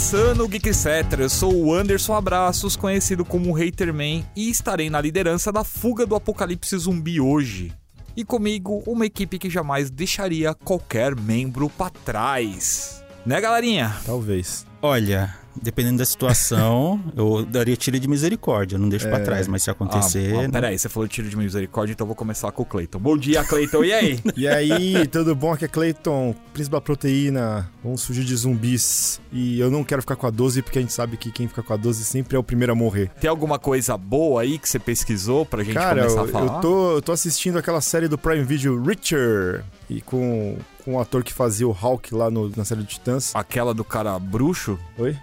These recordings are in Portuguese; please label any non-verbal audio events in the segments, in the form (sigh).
começando o Geek Etc. Eu sou o Anderson Abraços, conhecido como Haterman, e estarei na liderança da fuga do apocalipse zumbi hoje. E comigo, uma equipe que jamais deixaria qualquer membro para trás. Né, galerinha? Talvez. Olha, dependendo da situação, eu daria tiro de misericórdia, não deixo é. pra trás, mas se acontecer. Ah, ah, peraí, você falou tiro de misericórdia, então eu vou começar com o Cleiton. Bom dia, Cleiton, e aí? (laughs) e aí, tudo bom? Aqui é Cleiton, príncipe da proteína. Vamos fugir de zumbis. E eu não quero ficar com a 12, porque a gente sabe que quem fica com a 12 sempre é o primeiro a morrer. Tem alguma coisa boa aí que você pesquisou pra gente Cara, começar a falar? Eu tô, eu tô assistindo aquela série do Prime Video, Richer, e com com o ator que fazia o Hulk lá no, na série de Titãs. Aquela do cara bruxo? Oi?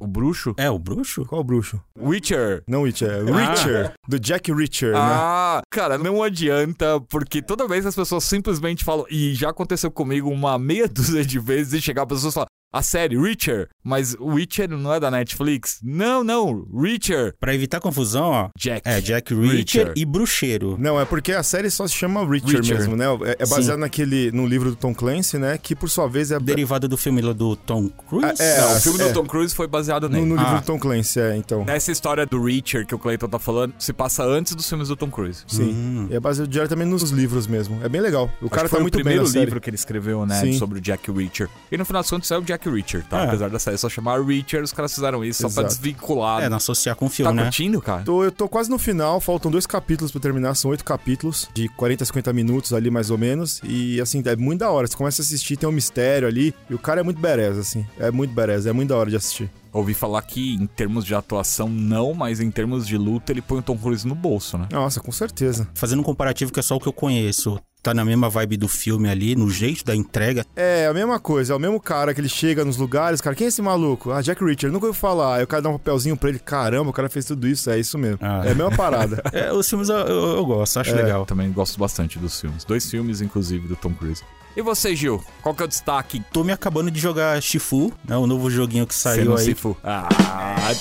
O bruxo? É, o bruxo? Qual o bruxo? Witcher. Não Witcher, é Richard. Ah. Do Jack Richard, né? Ah, cara, não adianta, porque toda vez as pessoas simplesmente falam, e já aconteceu comigo uma meia dúzia de vezes, de chegar pessoas e falar, a série Reacher, mas Witcher não é da Netflix. Não, não, Reacher. Pra evitar confusão, ó. Jack. É, Jack Reacher, Reacher. e Bruxeiro. Não, é porque a série só se chama Reacher, Reacher. mesmo, né? É, é baseado naquele, no livro do Tom Clancy, né? Que por sua vez é... Derivado do filme do Tom Cruise? É, é não, o filme é, do Tom Cruise foi baseado nele. No, no livro ah. do Tom Clancy, é, então. Essa história do Reacher que o Clayton tá falando se passa antes dos filmes do Tom Cruise. Sim. Hum. E é baseado diretamente nos livros mesmo. É bem legal. O Acho cara tá muito bem Foi o primeiro livro que ele escreveu, né? Sim. Sobre o Jack Reacher. E no final das contas é o Jack Reacher, tá? É apesar da série só chamar Reacher, os caras fizeram isso Exato. só pra desvincular. É, não associar com o filme, tá né? curtindo, cara? Tô, eu tô quase no final, faltam dois capítulos pra terminar, são oito capítulos, de 40 a 50 minutos ali, mais ou menos. E, assim, é muito da hora. Você começa a assistir, tem um mistério ali, e o cara é muito berez, assim. É muito berez, é muito da hora de assistir. Ouvi falar que em termos de atuação não, mas em termos de luta ele põe o Tom Cruise no bolso, né? Nossa, com certeza. Fazendo um comparativo que é só o que eu conheço tá na mesma vibe do filme ali, no jeito da entrega. É, a mesma coisa, é o mesmo cara que ele chega nos lugares, cara, quem é esse maluco? Ah, Jack Richard, nunca ouvi falar. Aí o cara dá um papelzinho pra ele, caramba, o cara fez tudo isso, é isso mesmo. Ah. É a mesma parada. (laughs) é, os filmes eu, eu, eu gosto, acho é. legal. Também gosto bastante dos filmes. Dois filmes, inclusive, do Tom Cruise. E você, Gil? Qual que é o destaque? Tô me acabando de jogar Shifu, né? O novo joguinho que saiu aí. Shifu. Ah,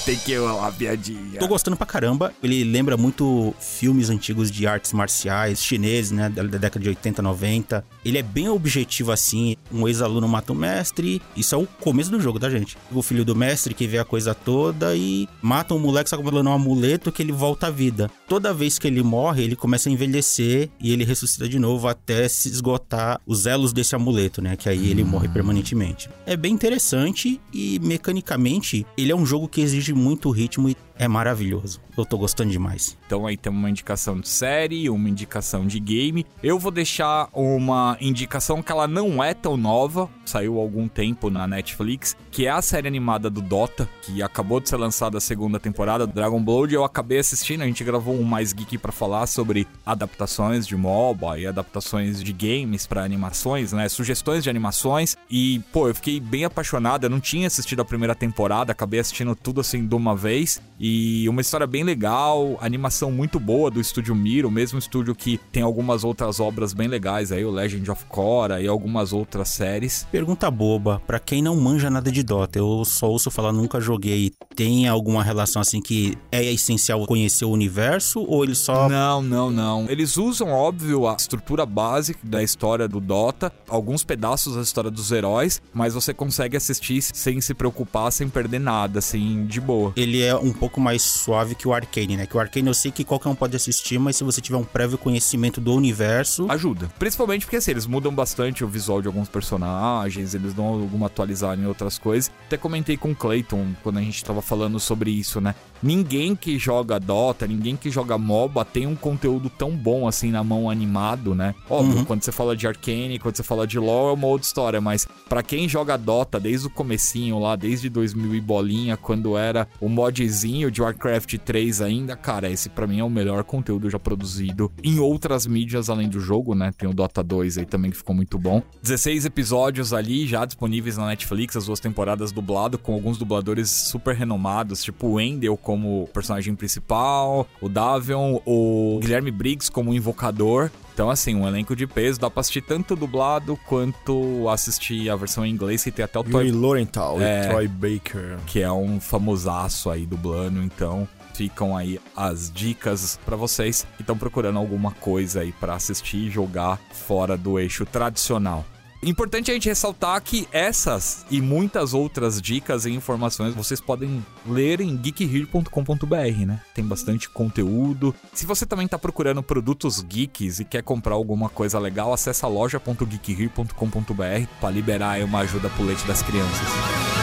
tem que ir uma piadinha. Tô gostando pra caramba. Ele lembra muito filmes antigos de artes marciais, chineses, né? Da década de 80, 90. Ele é bem objetivo assim. Um ex-aluno mata o mestre. Isso é o começo do jogo, tá, gente? O filho do mestre que vê a coisa toda e mata um moleque só falando um amuleto que ele volta à vida. Toda vez que ele morre, ele começa a envelhecer e ele ressuscita de novo até se esgotar os elos desse amuleto, né? Que aí ele morre permanentemente. É bem interessante e mecanicamente ele é um jogo que exige muito ritmo e é maravilhoso. Eu tô gostando demais. Então aí tem uma indicação de série, uma indicação de game. Eu vou deixar uma indicação que ela não é tão nova, saiu há algum tempo na Netflix, que é a série animada do Dota, que acabou de ser lançada a segunda temporada do Dragon Blood. Eu acabei assistindo, a gente gravou um mais geek para falar sobre adaptações de MOBA e adaptações de games para animações, né? Sugestões de animações. E, pô, eu fiquei bem apaixonado. Eu não tinha assistido a primeira temporada, acabei assistindo tudo assim de uma vez. E uma história bem legal, animação muito boa do estúdio Miro, mesmo estúdio que tem algumas outras obras bem legais aí, o Legend of Korra e algumas outras séries. Pergunta boba, para quem não manja nada de Dota, eu só ouço falar, nunca joguei. Tem alguma relação assim que é essencial conhecer o universo ou eles só Não, não, não. Eles usam, óbvio, a estrutura básica da história do Dota, alguns pedaços da história dos heróis, mas você consegue assistir sem se preocupar, sem perder nada, assim, de boa. Ele é um pouco pouco mais suave que o Arcane, né? Que o Arcane eu sei que qualquer um pode assistir, mas se você tiver um prévio conhecimento do universo. Ajuda. Principalmente porque assim, eles mudam bastante o visual de alguns personagens, eles dão alguma atualizada em outras coisas. Até comentei com o Clayton quando a gente tava falando sobre isso, né? Ninguém que joga Dota, ninguém que joga MOBA tem um conteúdo tão bom assim na mão animado, né? Óbvio, uhum. quando você fala de Arcane, quando você fala de LoL é uma outra história, mas para quem joga Dota desde o comecinho lá, desde 2000 e bolinha, quando era o modzinho pouquinho de Warcraft 3 ainda, cara, esse para mim é o melhor conteúdo já produzido em outras mídias além do jogo, né? Tem o Dota 2 aí também que ficou muito bom. 16 episódios ali já disponíveis na Netflix, as duas temporadas dublado com alguns dubladores super renomados, tipo o Wendell como personagem principal, o Davion, o Guilherme Briggs como invocador. Então, assim, um elenco de peso, dá pra assistir tanto dublado quanto assistir a versão em inglês, que tem até o Toy... Lorenthal é, e Troy Baker. Que é um famosaço aí dublando, então ficam aí as dicas para vocês que estão procurando alguma coisa aí para assistir e jogar fora do eixo tradicional. Importante a gente ressaltar que essas e muitas outras dicas e informações vocês podem ler em geekhere.com.br, né? Tem bastante conteúdo. Se você também tá procurando produtos geeks e quer comprar alguma coisa legal, acessa loja.geekhere.com.br para liberar uma ajuda pro leite das crianças.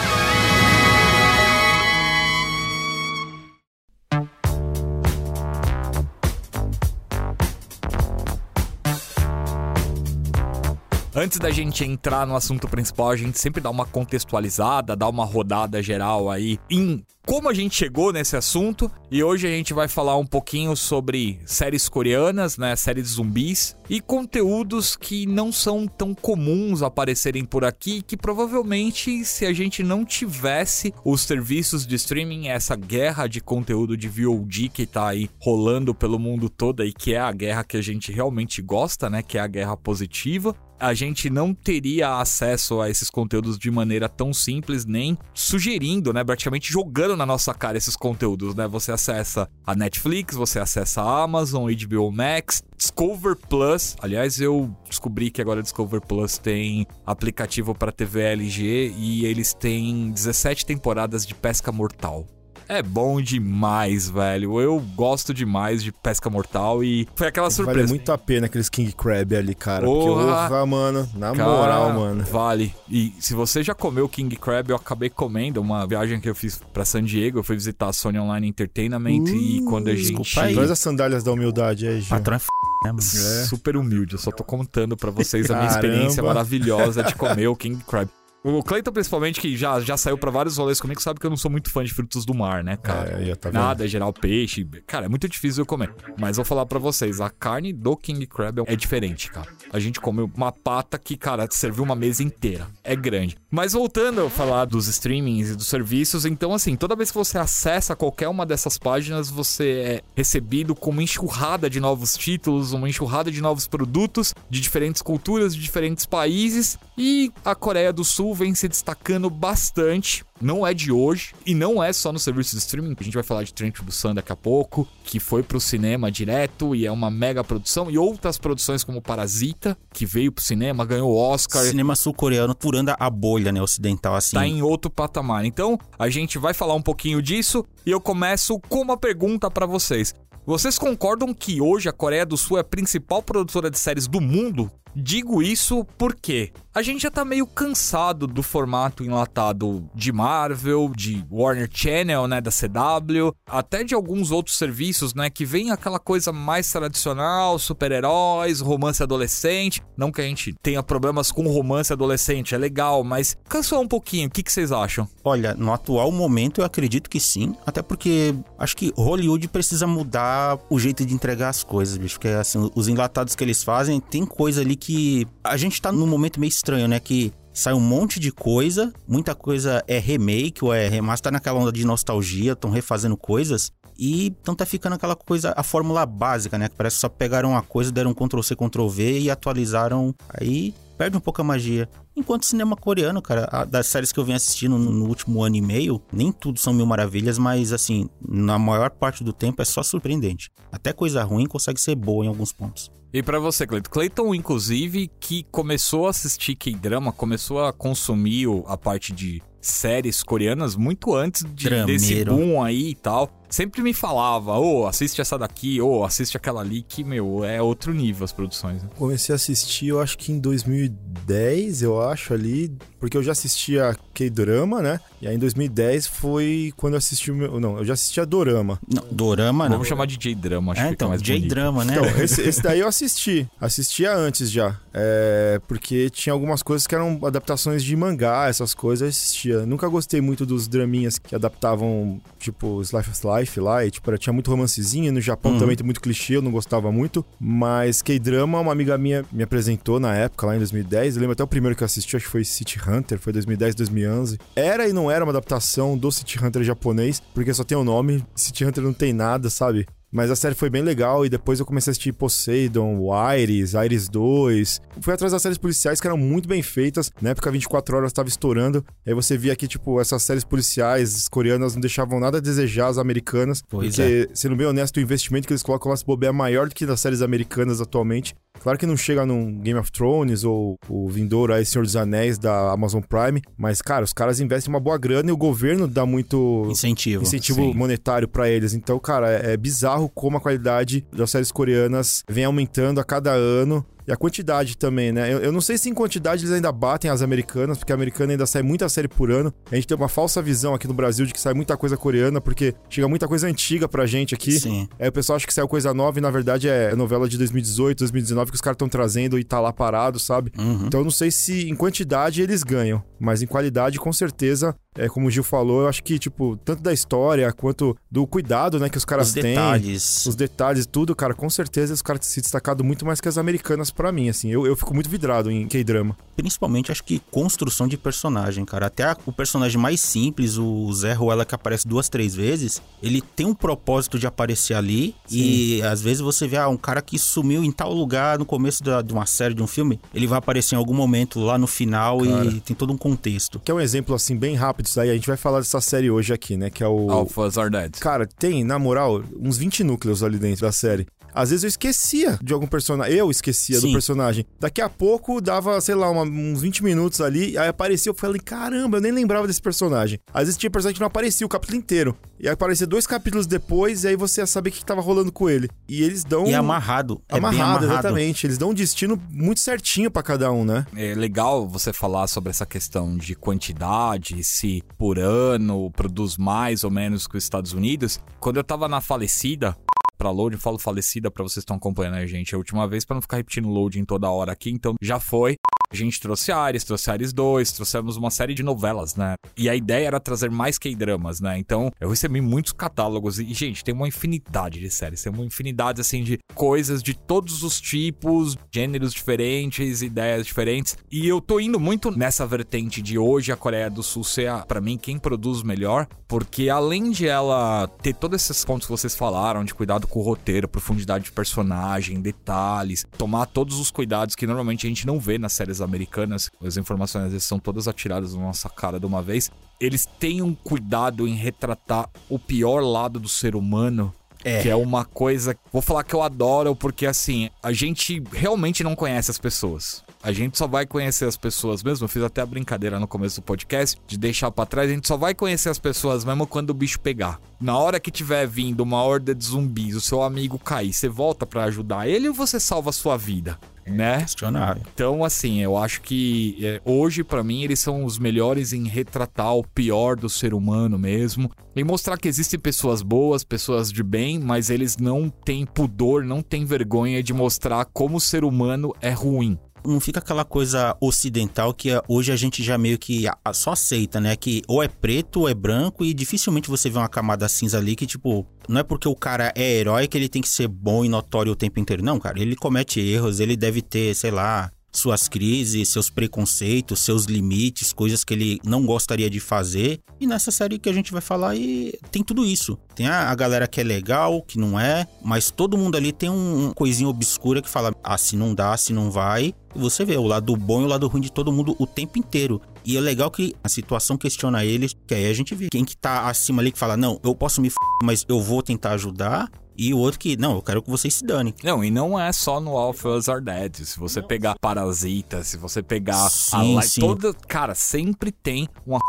Antes da gente entrar no assunto principal, a gente sempre dá uma contextualizada, dá uma rodada geral aí em como a gente chegou nesse assunto. E hoje a gente vai falar um pouquinho sobre séries coreanas, né, séries zumbis e conteúdos que não são tão comuns aparecerem por aqui, que provavelmente se a gente não tivesse os serviços de streaming, essa guerra de conteúdo de VOD que tá aí rolando pelo mundo todo e que é a guerra que a gente realmente gosta, né, que é a guerra positiva, a gente não teria acesso a esses conteúdos de maneira tão simples, nem sugerindo, né? Praticamente jogando na nossa cara esses conteúdos, né? Você acessa a Netflix, você acessa a Amazon, HBO Max, Discover Plus. Aliás, eu descobri que agora Discover Plus tem aplicativo para TV LG e eles têm 17 temporadas de Pesca Mortal. É bom demais, velho. Eu gosto demais de pesca mortal e foi aquela surpresa. Vale muito a pena aqueles King Crab ali, cara. Porra! Porra, mano. Na Cara, moral, mano. Vale. E se você já comeu King Crab, eu acabei comendo uma viagem que eu fiz pra San Diego. Eu fui visitar a Sony Online Entertainment e quando a gente. desculpa aí. Traz as sandálias da humildade aí, Gil. Patrão é f... né, mano? É. Super humilde, eu só tô contando pra vocês a minha Caramba. experiência maravilhosa de comer o King Crab. O Clayton, principalmente, que já, já saiu pra vários rolês comigo, sabe que eu não sou muito fã de frutos do mar, né, cara? É, tá. Nada, é geral peixe. Cara, é muito difícil eu comer. Mas vou falar pra vocês, a carne do King Crab é diferente, cara. A gente comeu uma pata que, cara, serviu uma mesa inteira. É grande. Mas voltando a falar dos streamings e dos serviços, então assim, toda vez que você acessa qualquer uma dessas páginas, você é recebido com uma enxurrada de novos títulos, uma enxurrada de novos produtos de diferentes culturas, de diferentes países. E a Coreia do Sul vem se destacando bastante não é de hoje e não é só no serviço de streaming. A gente vai falar de Trent Busan daqui a pouco, que foi pro cinema direto e é uma mega produção. E outras produções como Parasita, que veio pro cinema, ganhou o Oscar. Cinema sul-coreano furando a bolha, né, ocidental, assim. Tá em outro patamar. Então, a gente vai falar um pouquinho disso e eu começo com uma pergunta pra vocês. Vocês concordam que hoje a Coreia do Sul é a principal produtora de séries do mundo? Digo isso porque a gente já tá meio cansado do formato enlatado de Marvel, de Warner Channel, né, da CW, até de alguns outros serviços, né, que vem aquela coisa mais tradicional, super-heróis, romance adolescente. Não que a gente tenha problemas com romance adolescente, é legal, mas cansou um pouquinho. O que, que vocês acham? Olha, no atual momento eu acredito que sim, até porque acho que Hollywood precisa mudar o jeito de entregar as coisas, bicho, porque assim, os enlatados que eles fazem, tem coisa ali que a gente tá num momento meio estranho, né, que sai um monte de coisa, muita coisa é remake ou é remaster, tá naquela onda de nostalgia, estão refazendo coisas. E então tá ficando aquela coisa, a fórmula básica, né? Que parece que só pegaram uma coisa, deram um Ctrl C, Ctrl V e atualizaram. Aí perde um pouco a magia. Enquanto cinema coreano, cara, a- das séries que eu venho assistindo no, no último ano e meio, nem tudo são mil maravilhas, mas assim, na maior parte do tempo é só surpreendente. Até coisa ruim consegue ser boa em alguns pontos. E pra você, Cleiton? Cleiton, inclusive, que começou a assistir K-drama, começou a consumir a parte de séries coreanas muito antes de, desse boom aí e tal. Sempre me falava, ô, assiste essa daqui, ô, assiste aquela ali, que, meu, é outro nível as produções. Né? Comecei a assistir, eu acho que em 2010, eu acho, ali, porque eu já assistia K-Drama, né? E aí em 2010 foi quando eu assisti o meu... Não, eu já assistia Dorama. Não, Dorama não. Vamos chamar de J-drama, acho É, que fica então, mais bonito. J-drama, né? Então, esse, esse daí eu assisti. Assistia antes já. É, porque tinha algumas coisas que eram adaptações de mangá, essas coisas eu assistia. Nunca gostei muito dos draminhas que adaptavam, tipo, Slice of Life lá. E, tipo, era- tinha muito romancezinho. No Japão Uhum. também tem muito clichê, eu não gostava muito. Mas K-Drama, uma amiga minha me apresentou na época, lá em 2010. Eu lembro até o primeiro que eu assisti, acho que foi City Hunter, foi 2010, 2011. Era e não era uma adaptação do City Hunter japonês, porque só tem o nome. City Hunter não tem nada, sabe? Mas a série foi bem legal e depois eu comecei a assistir Poseidon, o Iris, Iris 2. Fui atrás das séries policiais que eram muito bem feitas. Na época 24 horas estava estourando. Aí você via que, tipo, essas séries policiais coreanas não deixavam nada a desejar as americanas. Pois porque, sendo bem honesto, o investimento que eles colocam lá se bobear é maior do que das séries americanas atualmente. Claro que não chega num Game of Thrones ou o vindouro aí Senhor dos Anéis da Amazon Prime, mas, cara, os caras investem uma boa grana e o governo dá muito Incentivo. incentivo Sim. monetário pra eles. Então, cara, é, é bizarro como a qualidade das séries coreanas vem aumentando a cada ano. E a quantidade também, né? Eu, eu não sei se em quantidade eles ainda batem as americanas, porque a americana ainda sai muita série por ano. A gente tem uma falsa visão aqui no Brasil de que sai muita coisa coreana, porque chega muita coisa antiga pra gente aqui. Sim. Aí o pessoal acha que saiu coisa nova e na verdade é novela de 2018, 2019 que os caras estão trazendo e tá lá parado, sabe? Uhum. Então eu não sei se em quantidade eles ganham, mas em qualidade com certeza, é como o Gil falou, eu acho que tipo, tanto da história quanto do cuidado, né, que os caras Os têm, detalhes. os detalhes, tudo, cara, com certeza os caras têm se destacado muito mais que as americanas pra mim, assim. Eu, eu fico muito vidrado em K-drama. Principalmente, acho que construção de personagem, cara. Até a- o personagem mais simples, o Zé Ruela, que aparece duas, três vezes, ele tem um propósito de aparecer ali. E às vezes você vê, ah, um cara que sumiu em tal lugar no começo da- de uma série, de um filme, ele vai aparecer em algum momento lá no final e tem todo um contexto. Que é um exemplo assim bem rápido isso aí. A gente vai falar dessa série hoje aqui, né, que é o Alphas are dead. Cara, tem, na moral, uns 20 núcleos ali dentro da série. Às vezes eu esquecia de algum personagem. Eu esquecia do Sim. personagem. Daqui a pouco dava, sei lá, uma- uns 20 minutos ali. Aí aparecia, eu falei, caramba, eu nem lembrava desse personagem. Às vezes tinha personagem que não aparecia o capítulo inteiro. E aí aparecia dois capítulos depois, e aí você ia saber o que que tava rolando com ele. E eles dão. E é amarrado. É bem amarrado, amarrado. exatamente. Eles dão um destino muito certinho pra cada um, né? É legal você falar sobre essa questão de quantidade, se por ano produz mais ou menos que os Estados Unidos. Quando eu tava na falecida, pra loading, falo falecida pra vocês que estão acompanhando a gente a última vez, pra não ficar repetindo loading toda hora aqui, então já foi. A gente trouxe Ares, trouxe Ares 2, trouxemos uma série de novelas, né? E a ideia era trazer mais K-dramas, né? Então eu recebi muitos catálogos e, gente, tem uma infinidade de séries, tem uma infinidade, assim, de coisas de todos os tipos, gêneros diferentes, ideias diferentes. E eu tô indo muito nessa vertente de hoje a Coreia do Sul ser, a- pra mim, quem produz melhor, porque além de ela ter todos esses pontos que vocês falaram, de cuidado com o roteiro, profundidade de personagem, detalhes, tomar todos os cuidados que normalmente a gente não vê nas séries americanas, as informações às vezes são todas atiradas na nossa cara de uma vez. Eles têm um cuidado em retratar o pior lado do ser humano É. que é uma coisa. Vou falar que eu adoro, porque assim, a gente realmente não conhece as pessoas. A gente só vai conhecer as pessoas mesmo. Eu fiz até a brincadeira no começo do podcast de deixar pra trás. A gente só vai conhecer as pessoas mesmo quando o bicho pegar. Na hora que tiver vindo uma horda de zumbis, o seu amigo cair, você volta pra ajudar ele ou você salva a sua vida? Né? Questionável. Então, assim, eu acho que é, hoje, pra mim, eles são os melhores em retratar o pior do ser humano mesmo. E mostrar que existem pessoas boas, pessoas de bem, mas eles não têm pudor, não têm vergonha de mostrar como o ser humano é ruim. Não fica aquela coisa ocidental que ah, hoje a gente já meio que só aceita, né? Que ou é preto ou é branco e dificilmente você vê uma camada cinza ali que, tipo, não é porque o cara é herói que ele tem que ser bom e notório o tempo inteiro. Não, cara, ele comete erros, ele deve ter, sei lá, suas crises, seus preconceitos, seus limites, coisas que ele não gostaria de fazer. E nessa série que a gente vai falar aí tem tudo isso. Tem a, a galera que é legal, que não é, mas todo mundo ali tem um, um coisinha obscura que fala: ah, se não dá, se não vai. E você vê o lado bom e o lado ruim de todo mundo o tempo inteiro. E é legal que a situação questiona eles, que aí a gente vê quem que tá acima ali que fala: não, eu posso me f, mas eu vou tentar ajudar. E o outro que, não, eu quero que vocês se danem. Não, e não é só no Alphas Are Dead. Se você pegar Parasita, se você pegar a Sim, Light, sim. toda. Cara, sempre tem uma.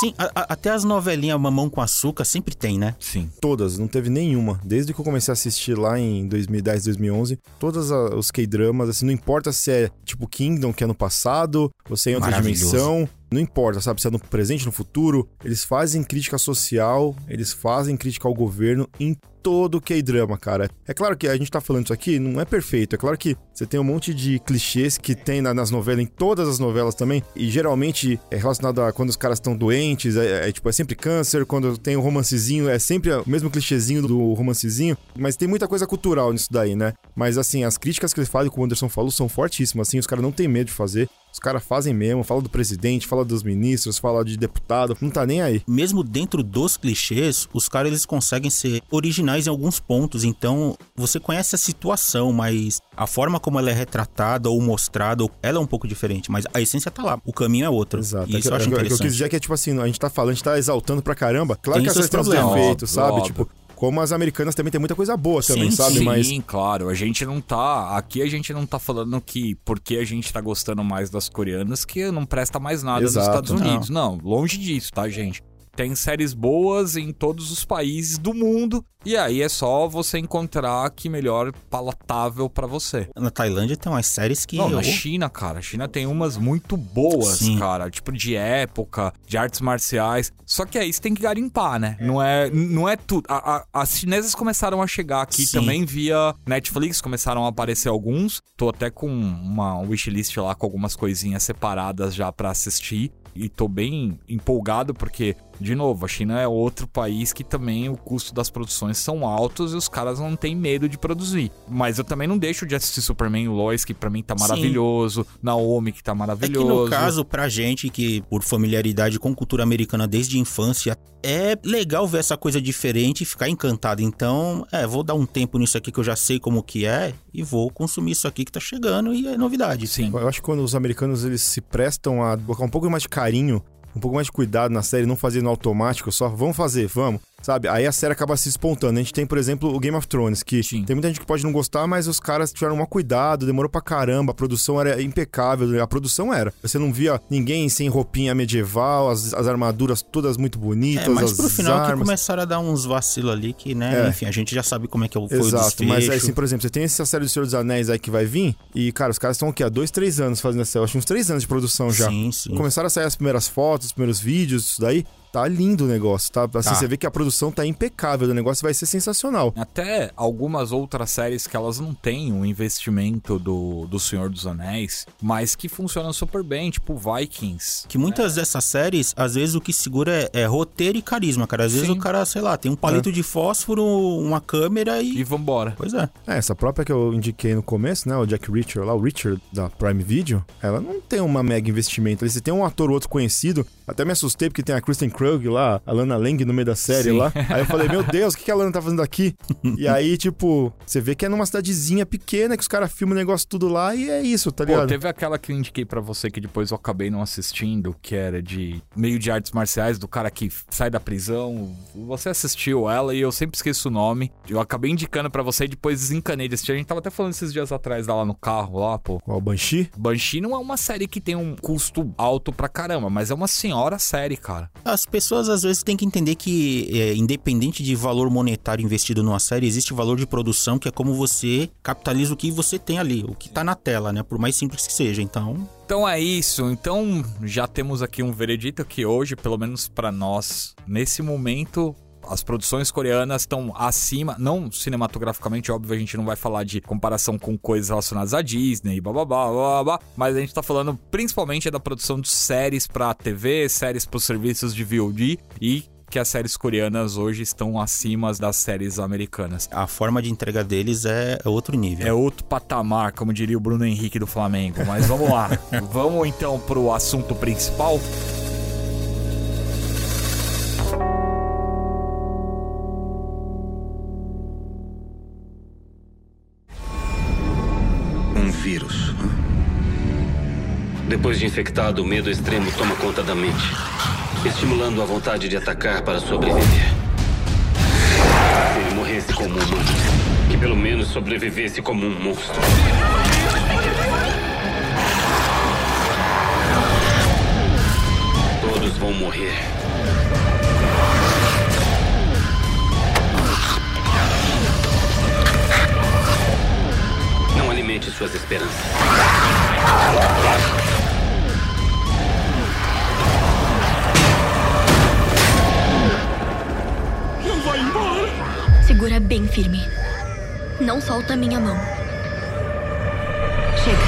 Sim, a- a- até as novelinhas Mamão com Açúcar sempre tem, né? Sim. Todas, não teve nenhuma. Desde que eu comecei a assistir lá em 2010, 2011, todas a- os K-dramas, assim, não importa se é tipo Kingdom, que é no passado, ou se é em outra dimensão, não importa, sabe? Se é no presente, no futuro, eles fazem crítica social, eles fazem crítica ao governo em todo o K-drama, cara. É claro que a gente tá falando isso aqui, não é perfeito. É claro que você tem um monte de clichês que tem na- nas novelas, em todas as novelas também, e geralmente é relacionado a quando os caras estão doentes, é, é, tipo, é sempre câncer, quando tem o romancezinho, é sempre o mesmo clichêzinho do romancezinho, mas tem muita coisa cultural nisso daí, né? Mas assim, as críticas que eles fazem, como o Anderson falou, são fortíssimas, assim, os caras não têm medo de fazer. Os caras fazem mesmo, fala do presidente, fala dos ministros, fala de deputado, não tá nem aí. Mesmo dentro dos clichês, os caras eles conseguem ser originais em alguns pontos. Então, você conhece a situação, mas a forma como ela é retratada ou mostrada, ela é um pouco diferente. Mas a essência tá lá, o caminho é outro. Exato. E É isso que- eu acho é que- é que eu interessante. quis dizer que é tipo assim, a gente tá falando, a gente tá exaltando pra caramba. Claro Tem que as seus séries têm os defeitos, sabe? óbvio. Tipo, Como as americanas também tem muita coisa boa também, Sim, sabe? Sim, Mas claro. A gente não tá. Aqui a gente não tá falando que porque a gente tá gostando mais das coreanas que não presta mais nada Exato, nos Estados Unidos. Não. longe disso, tá, gente? Tem séries boas em todos os países do mundo. E aí é só você encontrar que melhor palatável pra você. Na Tailândia tem umas séries que. Não, eu- na China, cara. A China tem umas muito boas, Sim. cara. Tipo, de época, de artes marciais. Só que aí você tem que garimpar, né? Não é, não é tudo. A- a- as chinesas começaram a chegar aqui Sim. também via Netflix, começaram a aparecer alguns. Tô até com uma wishlist lá com algumas coisinhas separadas já pra assistir. E tô bem empolgado porque, de novo, a China é outro país que também o custo das produções são altos e os caras não têm medo de produzir. Mas eu também não deixo de assistir Superman e Lois, que pra mim tá Sim. maravilhoso. Naomi, que tá É que maravilhoso. no caso, pra gente que por familiaridade com cultura americana desde a infância, é legal ver essa coisa diferente e ficar encantado. Então, é, vou dar um tempo nisso aqui que eu já sei como que é e vou consumir isso aqui que tá chegando e é novidade. Sim. eu acho que quando os americanos eles se prestam a colocar um pouco mais de carinho, um pouco mais de cuidado na série, não fazer no automático só, vamos fazer, vamos. Sabe? Aí a série acaba se espontando. A gente tem, por exemplo, o Game of Thrones, que Sim. tem muita gente que pode não gostar, mas os caras tiveram um cuidado, demorou pra caramba, a produção era impecável, a produção era. Você não via ninguém sem roupinha medieval, as, as armaduras todas muito bonitas, É, mas as pro final que armas. começaram a dar uns vacilos ali que, né, É. enfim, a gente já sabe como é que foi o Exato, desfecho. mas assim, por exemplo, você tem essa série do Senhor dos Anéis aí que vai vir, e, cara, os caras estão aqui há dois, três anos fazendo essa, eu acho uns três anos de produção já. Sim, sim. Começaram a sair as primeiras fotos, os primeiros vídeos, isso daí. Tá lindo o negócio, tá? Assim, Tá. você vê que a produção tá impecável, o negócio vai ser sensacional. Até algumas outras séries que elas não têm o investimento do, do Senhor dos Anéis, mas que funcionam super bem, tipo Vikings. Que muitas dessas séries, às vezes o que segura é, é roteiro e carisma, cara. Às vezes Sim. o cara, sei lá, tem um palito de fósforo, uma câmera e. E vambora. Pois é. É, essa própria que eu indiquei no começo, né? O Jack Reacher lá, o Richard da Prime Video, ela não tem uma mega investimento. Você tem um ator ou outro conhecido. Até me assustei porque tem a Kristen Krug lá, a Lana Lang no meio da série Sim. lá. Aí eu falei, meu (laughs) Deus, o que que a Lana tá fazendo aqui? e aí, tipo, você vê que é numa cidadezinha pequena que os caras filmam o negócio tudo lá e é isso, tá Pô, ligado? teve aquela que eu indiquei pra você que depois eu acabei não assistindo, que era de meio de artes marciais, do cara que sai da prisão. Você assistiu ela e eu sempre esqueço o nome. Eu acabei indicando pra você e depois desencanei de assistir. A gente tava até falando esses dias atrás lá no carro, lá, pô. Qual o Banshee? Banshee não é uma série que tem um custo alto pra caramba, mas é uma senhora série, cara. As pessoas às vezes têm que entender que, é, independente de valor monetário investido numa série, existe valor de produção que é como você capitaliza o que você tem ali, o que tá na tela, né? Por mais simples que seja. Então, Então é isso. Então já temos aqui um veredito que hoje, pelo menos pra nós, nesse momento, as produções coreanas estão acima, não cinematograficamente, óbvio, a gente não vai falar de comparação com coisas relacionadas à Disney, blá blá blá blá, blá, blá mas a gente tá falando principalmente da produção de séries pra TV, séries pros serviços de VOD e que as séries coreanas hoje estão acima das séries americanas. a forma de entrega deles é é outro nível. É outro patamar, como diria o Bruno Henrique do Flamengo. Mas vamos lá. (laughs) vamos então pro assunto principal. Depois de infectado, o medo extremo toma conta da mente, estimulando a vontade de atacar para sobreviver. Se ele morresse como um humano, que pelo menos sobrevivesse como um monstro. Todos vão morrer. Não alimente suas esperanças. Segura bem firme. Não solta minha mão. Chega.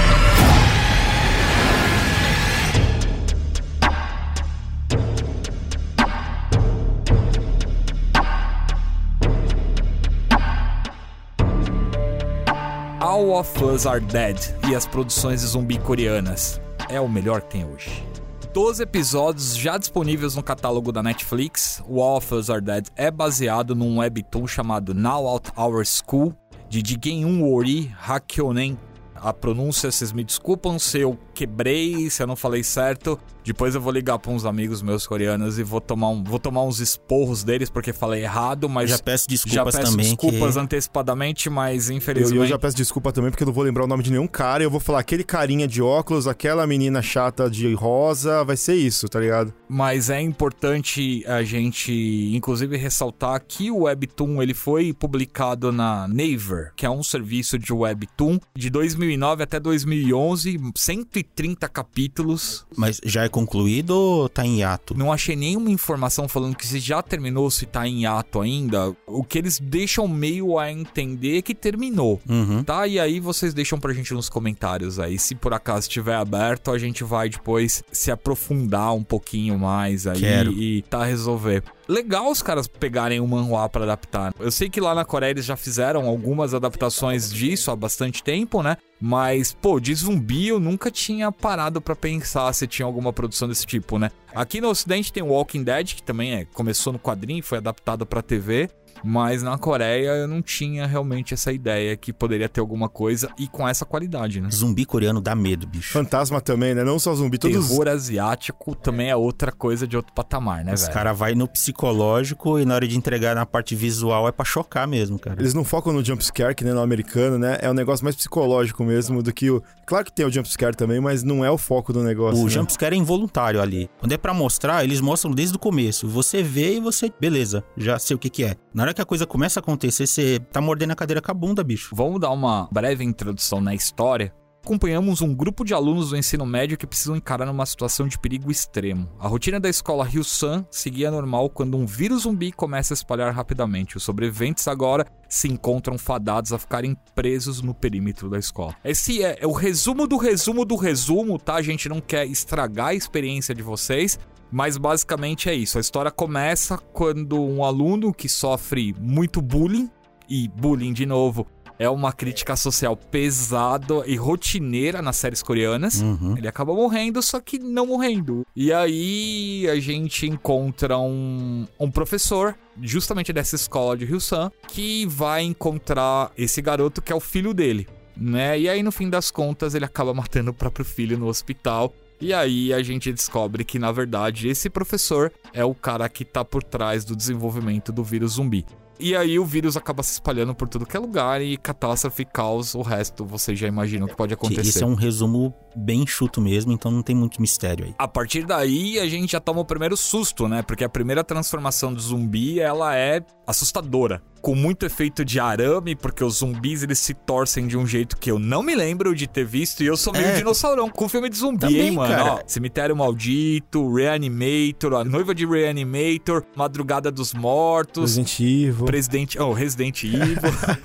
All of Us Are Dead e as produções de zumbi coreanas. É o melhor que tem hoje. 12 episódios já disponíveis no catálogo da Netflix. O All of Us Are Dead é baseado num webtoon chamado Now Out Our School, de Jigen Wori Hakyonen a pronúncia, vocês me desculpam se eu quebrei, se eu não falei certo. Depois eu vou ligar para uns amigos meus coreanos e vou tomar, um, vou tomar uns esporros deles porque falei errado, mas. Já peço desculpas já peço também. desculpas que... antecipadamente, mas Eu, infelizmente. eu já peço desculpa também porque eu não vou lembrar o nome de nenhum cara. Eu vou falar aquele carinha de óculos, aquela menina chata de rosa, vai ser isso, tá ligado? Mas é importante a gente, inclusive, ressaltar que o Webtoon ele foi publicado na Naver, que é um serviço de Webtoon de 2009 até 2011, 130 capítulos. Mas já é concluído ou tá em hiato? Não achei nenhuma informação falando que se já terminou, se tá em ato ainda. O que eles deixam meio a entender é que terminou. Uhum. Tá? E aí vocês deixam pra gente nos comentários aí. Se por acaso estiver aberto, a gente vai depois se aprofundar um pouquinho mais aí Quero. e tá resolver. Legal os caras pegarem o manhwa pra adaptar. Eu sei que lá na Coreia eles já fizeram algumas adaptações disso há bastante tempo, né? Mas, pô, de zumbi eu nunca tinha parado pra pensar se tinha alguma produção desse tipo, né? Aqui no ocidente tem o Walking Dead, que também é, começou no quadrinho e foi adaptado pra TV. Mas na Coreia eu não tinha realmente essa ideia que poderia ter alguma coisa e com essa qualidade, né? Zumbi coreano dá medo, bicho. Fantasma também, né? Não só zumbi, todos. Terror asiático também é outra coisa de outro patamar, né, Os velho? caras vai no psicológico e na hora de entregar na parte visual é pra chocar mesmo, cara. Eles não focam no jumpscare, que nem no americano, né? É um negócio mais psicológico mesmo do que o. Claro que tem o jumpscare também, mas não é o foco do negócio. O né? jumpscare é involuntário ali. Quando é pra mostrar, eles mostram desde o começo. Você vê e você, beleza, já sei o que que é. Na hora que a coisa começa a acontecer, você tá mordendo a cadeira com a bunda, bicho. Vamos dar uma breve introdução na história. Acompanhamos um grupo de alunos do ensino médio que precisam encarar uma situação de perigo extremo. A rotina da escola Ryu-san seguia normal quando um vírus zumbi começa a espalhar rapidamente. Os sobreviventes agora se encontram fadados a ficarem presos no perímetro da escola. Esse é, é o resumo do resumo do resumo, tá? A gente não quer estragar a experiência de vocês, mas basicamente é isso. A história começa quando um aluno que sofre muito bullying, e bullying de novo é uma crítica social pesada e rotineira nas séries coreanas. Uhum. Ele acaba morrendo, só que não morrendo. E aí a gente encontra um, um professor, justamente dessa escola de Hillsan, que vai encontrar esse garoto que é o filho dele. Né? E aí, no fim das contas, ele acaba matando o próprio filho no hospital. E aí a gente descobre que, na verdade, esse professor é o cara que tá por trás do desenvolvimento do vírus zumbi. E aí o vírus acaba se espalhando por tudo que é lugar e catástrofe, caos, o resto vocês já imaginam que pode acontecer. Esse é um resumo bem enxuto mesmo, então não tem muito mistério aí. A partir daí, a gente já toma o primeiro susto, né? Porque a primeira transformação do zumbi, ela é assustadora. Com muito efeito de arame, porque os zumbis eles se torcem de um jeito que eu não me lembro de ter visto. E eu sou meio É. dinossaurão com filme de zumbi, Também, hein, mano? Ó, Cemitério Maldito, Reanimator, a noiva de Reanimator, Madrugada dos Mortos. Resident Evil. Presidente. Oh, Resident Evil.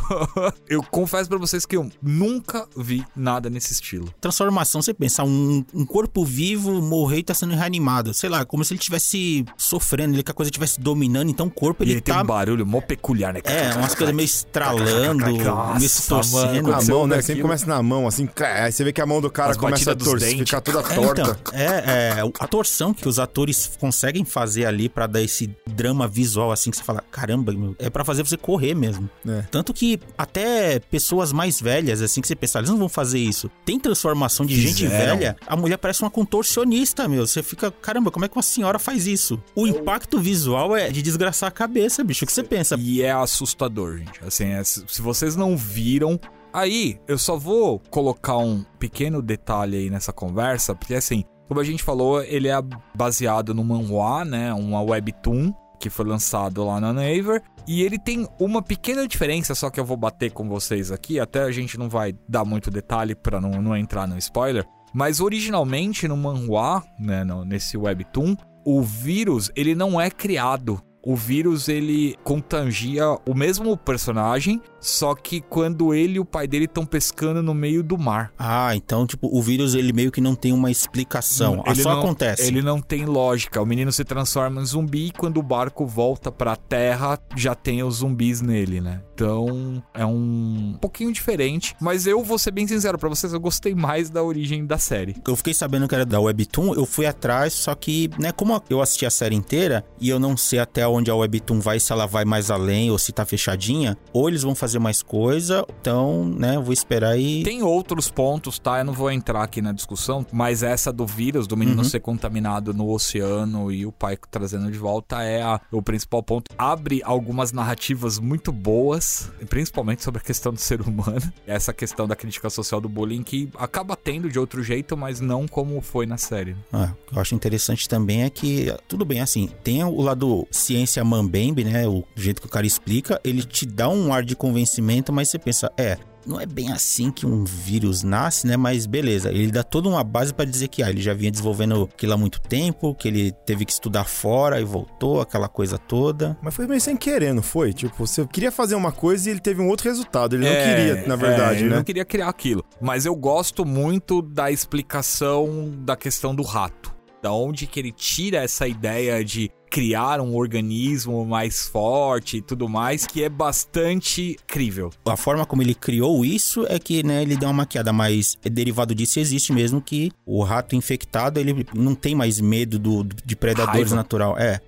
(laughs) eu confesso pra vocês que eu nunca vi nada nesse estilo. Transformação, você pensa, um, um corpo vivo morreu e tá sendo reanimado. Sei lá, como se ele estivesse sofrendo, ele, que a coisa estivesse dominando, então o corpo E ele, ele tem tá. um barulho mó peculiar, né? É, umas coisas meio estralando, meio se torcendo. quando A você mão, né? Sempre começa na mão, assim. Aí você vê que a mão do cara As começa a torcer, ficar toda É, torta. então, é, é, a torção que os atores conseguem fazer ali pra dar esse drama visual assim que você fala, caramba, meu, é pra fazer você correr mesmo. É. Tanto que até pessoas mais velhas, assim, que você pensa, eles não vão fazer isso. Tem transformação de gente velha, a mulher parece uma contorcionista, meu. Você fica, caramba, como é que uma senhora faz isso? O impacto visual é de desgraçar a cabeça, bicho. Que você pensa? E é assustador, gente. Assim, é- se vocês não viram. Aí, eu só vou colocar um pequeno detalhe aí nessa conversa, porque assim, como a gente falou, ele é baseado no manhwa, né? Uma webtoon que foi lançado lá na Naver. E ele tem uma pequena diferença, só que eu vou bater com vocês aqui. Até a gente não vai dar muito detalhe pra não, não entrar no spoiler. Mas originalmente no manhwa, né, no- nesse webtoon, o vírus ele não é criado. O vírus ele contagia o mesmo personagem, só que quando ele e o pai dele estão pescando no meio do mar. Ah, então, tipo, o vírus ele meio que não tem uma explicação. Ah, Ele só não- acontece. Ele não tem lógica. O menino se transforma em zumbi e quando o barco volta pra terra, já tem os zumbis nele, né? Então é um pouquinho diferente. Mas eu vou ser bem sincero pra vocês, eu gostei mais da origem da série. Eu fiquei sabendo que era da Webtoon, eu fui atrás, só que, né, como eu assisti a série inteira e eu não sei até onde a Webtoon vai, se ela vai mais além ou se tá fechadinha, ou eles vão fazer mais coisa, então, né, eu vou esperar e. Tem outros pontos, tá? Eu não vou entrar aqui na discussão, mas essa do vírus, do menino Uhum. ser contaminado no oceano e o pai trazendo de volta é a- o principal ponto. Abre algumas narrativas muito boas, principalmente sobre a questão do ser humano. (laughs) Essa questão da crítica social do bullying que acaba tendo de outro jeito, mas não como foi na série. Ah, eu acho interessante também é que, tudo bem, assim, tem o lado ciência mambembe, né? O jeito que o cara explica, ele te dá um ar de convencimento, mas você pensa, é, não é bem assim que um vírus nasce, né? Mas beleza, ele dá toda uma base pra dizer que ah, ele já vinha desenvolvendo aquilo há muito tempo, que ele teve que estudar fora e voltou, aquela coisa toda. Mas foi meio sem querer, não foi? Tipo, você queria fazer uma coisa e ele teve um outro resultado. Ele não É, queria, na verdade, é, Ele né? não queria criar aquilo. Mas eu gosto muito da explicação da questão do rato. Da onde que ele tira essa ideia de criar um organismo mais forte e tudo mais, que é bastante crível. A forma como ele criou isso é que, né, ele deu uma maquiada, mas é derivado disso existe mesmo que o rato infectado, ele não tem mais medo do, de predadores Raiva. natural. É.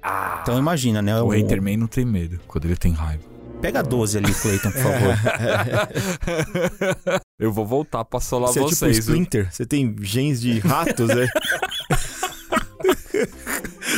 Então imagina, né? O o- Haterman não tem medo quando ele tem raiva. Pega 12 ali, Clayton, por favor. (laughs) eu vou voltar pra solar Você é tipo vocês. viu? Splinter. Você tem genes de ratos, é? (laughs)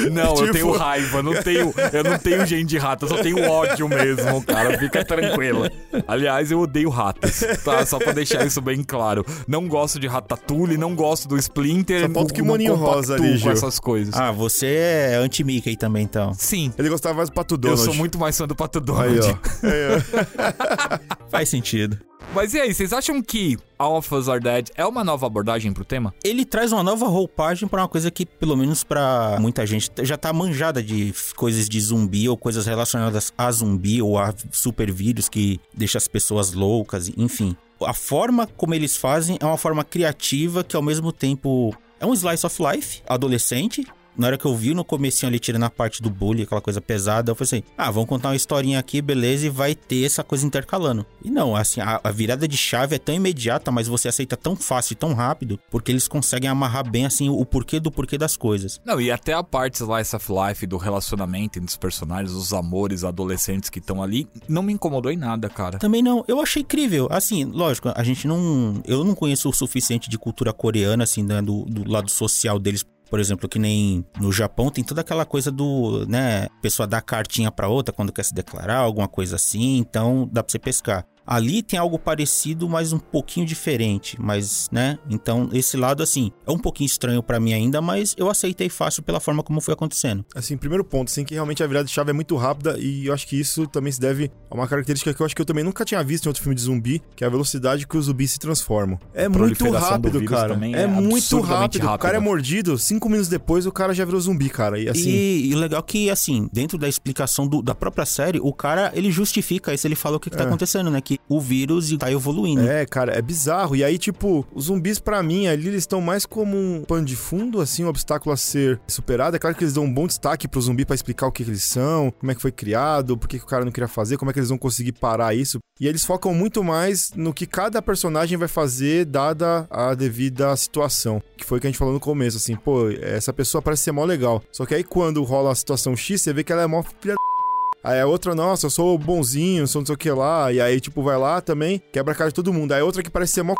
Não, eu Tipo- tenho raiva, não tenho, eu não tenho gente de rato, eu só tenho ódio mesmo, cara. Fica tranquila. Aliás, eu odeio ratos, tá? Só pra deixar isso bem claro. Não gosto de Ratatouille, não gosto do Splinter. Só falta não- que o Maninho Rosa ali, Gil. essas coisas. ah, você é anti-Mickey também, então. Sim, Ele gostava mais do Pato eu Donald. sou muito mais fã do Pato Aí, Donald. ó. Aí, ó. (laughs) Faz sentido. Mas e aí, vocês acham que All of Us Are Dead é uma nova abordagem pro tema? Ele traz uma nova roupagem pra uma coisa que, pelo menos pra muita gente, já tá manjada de coisas de zumbi ou coisas relacionadas a zumbi ou a super vírus que deixa as pessoas loucas, enfim. A forma como eles fazem é uma forma criativa que ao mesmo tempo é um slice of life adolescente. Na hora que eu vi no comecinho ali tirando a parte do bullying, aquela coisa pesada, eu falei assim: ah, vamos contar uma historinha aqui, beleza, e vai ter essa coisa intercalando. E não, assim, a, a virada de chave é tão imediata, mas você aceita tão fácil e tão rápido, porque eles conseguem amarrar bem, assim, o porquê do porquê das coisas. Não, e até a parte Slice of Life do relacionamento entre os personagens, os amores adolescentes que estão ali, não me incomodou em nada, cara. Também não, eu achei incrível. Assim, lógico, a gente não. Eu não conheço o suficiente de cultura coreana, assim, né, do, do lado social deles. Por exemplo, que nem no Japão tem toda aquela coisa do, né, pessoa dar cartinha pra outra quando quer se declarar, alguma coisa assim, então dá pra você pescar. Ali tem algo parecido, mas um pouquinho diferente, mas, né? Então, esse lado assim, é um pouquinho estranho pra mim ainda, mas eu aceitei fácil pela forma como foi acontecendo. Assim, primeiro ponto, assim, que realmente a virada de chave é muito rápida e eu acho que isso também se deve a uma característica que eu acho que eu também nunca tinha visto em outro filme de zumbi, que é a velocidade que os zumbis se transformam. É muito rápido, cara. É, é muito absurdamente rápido. O cara é rápido. mordido, cinco minutos depois o cara já virou zumbi, cara. E assim, E, e o legal é que, assim, dentro da explicação do- da própria série, o cara, ele justifica isso, ele fala o que, que tá É. acontecendo, né? Que o vírus tá evoluindo. É, cara, é bizarro. E aí, tipo, os zumbis, pra mim, ali, eles estão mais como um pano de fundo, assim, um obstáculo a ser superado. É claro que eles dão um bom destaque pro zumbi pra explicar o que, que eles são, como é que foi criado, por que, que o cara não queria fazer, como é que eles vão conseguir parar isso. E eles focam muito mais no que cada personagem vai fazer, dada a devida situação. Que foi o que a gente falou no começo, assim, pô, essa pessoa parece ser mó legal. Só que aí, quando rola a situação X, você vê que ela é mó filha Aí a outra, nossa, eu sou bonzinho, sou não sei o que lá. E aí, tipo, vai lá também, quebra a cara de todo mundo. Aí a outra que parece ser mó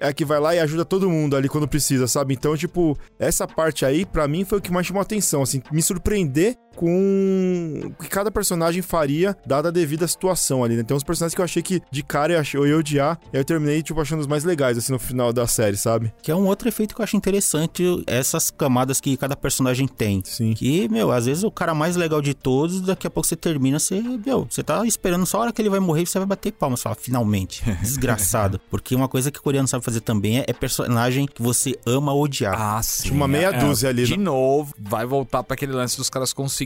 é a que vai lá e ajuda todo mundo ali quando precisa, sabe? Então, tipo, essa parte aí, pra mim, foi o que mais chamou atenção, assim, me surpreender com o que cada personagem faria, dada a devida situação ali, né? Tem uns personagens que eu achei que de cara eu, achei, eu ia odiar, e aí eu terminei, tipo, achando os mais legais, assim, no final da série, sabe? Que é um outro efeito que eu acho interessante, essas camadas que cada personagem tem. Sim. Que, meu, às vezes o cara mais legal de todos, daqui a pouco você termina, você, meu, você tá esperando só a hora que ele vai morrer e você vai bater palmas. Fala, finalmente. (laughs) Desgraçado. Porque uma coisa que o coreano sabe fazer também é, é personagem que você ama odiar. Ah, sim. uma meia É, dúzia ali, De né? novo, vai voltar pra aquele lance dos caras conseguirem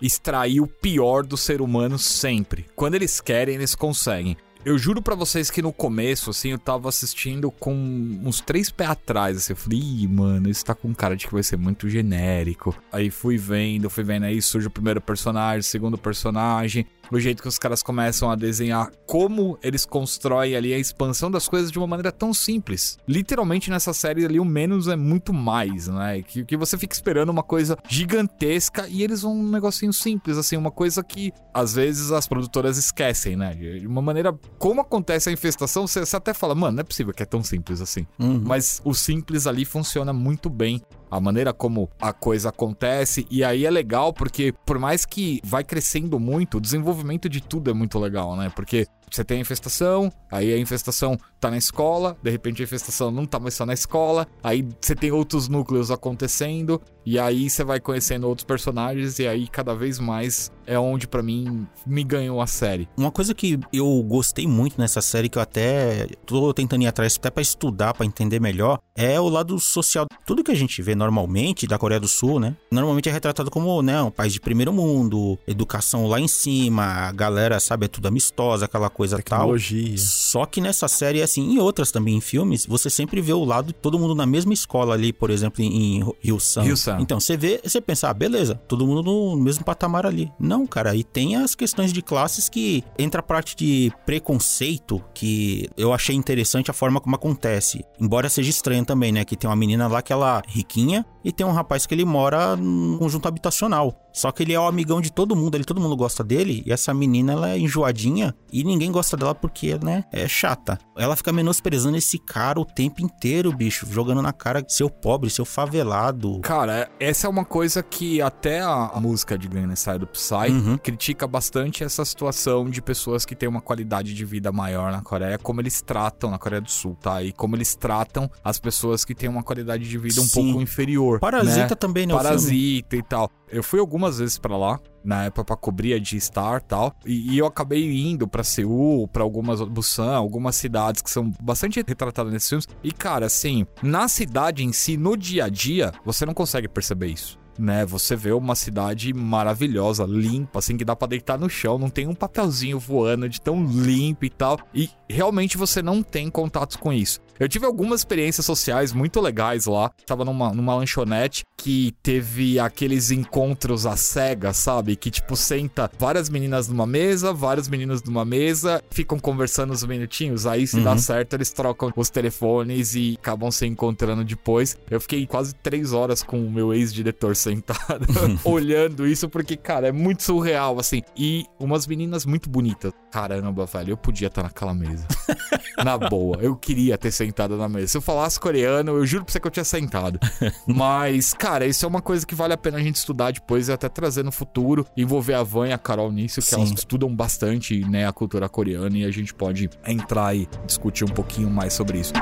extrair o pior do ser humano sempre. Quando eles querem, eles conseguem. Eu juro pra vocês que no começo, assim, eu tava assistindo com uns três pés atrás, assim, eu falei, Ih, mano, isso tá com cara de que vai ser muito genérico. Aí fui vendo, fui vendo, aí surge o primeiro personagem, segundo personagem, o jeito que os caras começam a desenhar, como eles constroem ali a expansão das coisas de uma maneira tão simples. Literalmente nessa série ali, o menos é muito mais, né? Que, que você fica esperando uma coisa gigantesca e eles vão um negocinho simples, assim, uma coisa que às vezes as produtoras esquecem, né? De uma maneira. Como acontece a infestação, você, você até fala, mano, não é possível que é tão simples assim. Uhum. Mas o simples ali funciona muito bem. A maneira como a coisa acontece. E aí é legal porque, por mais que vai crescendo muito, o desenvolvimento de tudo é muito legal, né? Porque você tem a infestação, aí a infestação tá na escola, de repente a infestação não tá mais só na escola, aí você tem outros núcleos acontecendo, e aí você vai conhecendo outros personagens, e aí cada vez mais é onde pra mim me ganhou a série. Uma coisa que eu gostei muito nessa série, que eu até tô tentando ir atrás até pra estudar, pra entender melhor, é o lado social. Tudo que a gente vê normalmente da Coreia do Sul, né? Normalmente é retratado como, né, um país de primeiro mundo, educação lá em cima, a galera, sabe, é tudo amistosa, aquela coisa tal. Tecnologia. Só que nessa série, assim, em outras também, em filmes, você sempre vê o lado de todo mundo na mesma escola ali, por exemplo, em Rio-san. Ryu-san. Então, você vê, você pensa, ah, beleza, todo mundo no mesmo patamar ali. Não, cara, e tem as questões de classes que entra a parte de preconceito, que eu achei interessante a forma como acontece. Embora seja estranho também, né, que tem uma menina lá que ela é riquinha e tem um rapaz que ele mora num conjunto habitacional. Só que ele é o amigão de todo mundo, ele, todo mundo gosta dele, e essa menina, ela é enjoadinha, e ninguém gosta dela porque, né, é chata. Ela fica menosprezando esse cara o tempo inteiro, bicho, jogando na cara seu pobre, seu favelado. Cara, essa é uma coisa que até a, música de Gangnam Style do Psy Uhum. critica bastante essa situação de pessoas que têm uma qualidade de vida maior na Coreia, como eles tratam na Coreia do Sul, tá? E como eles tratam as pessoas que têm uma qualidade de vida um Sim. pouco inferior. Parasita né? também, né? Parasita e tal. Eu fui algumas vezes pra lá, na época pra cobrir a de Star e tal, e, e eu acabei indo pra Seul, pra algumas Busan, algumas cidades que são bastante retratadas nesses filmes. E cara, assim, na cidade em si, no dia a dia, você não consegue perceber isso. Né, você vê uma cidade maravilhosa, limpa, assim, que dá pra deitar no chão, não tem um papelzinho voando de tão limpo e tal. E realmente você não tem contatos com isso. Eu tive algumas experiências sociais muito legais lá. Tava numa, numa lanchonete que teve aqueles encontros às cegas, sabe? Que tipo, senta várias meninas numa mesa, várias meninas numa mesa, ficam conversando uns minutinhos. Aí, se dá certo, eles trocam os telefones e acabam se encontrando depois. Eu fiquei quase três horas com o meu ex-diretor sentado, (laughs) (laughs) olhando isso, porque, cara, é muito surreal, assim. E umas meninas muito bonitas. Caramba, velho, eu podia estar naquela mesa. (laughs) Na boa, eu queria ter sentado na mesa. Se eu falasse coreano, eu juro pra você que eu tinha sentado. (laughs) Mas, cara, isso é uma coisa que vale a pena a gente estudar depois e até trazer no futuro. Envolver a Van e a Carol nisso, que Sim. elas estudam bastante, né, a cultura coreana e a gente pode entrar e discutir um pouquinho mais sobre isso.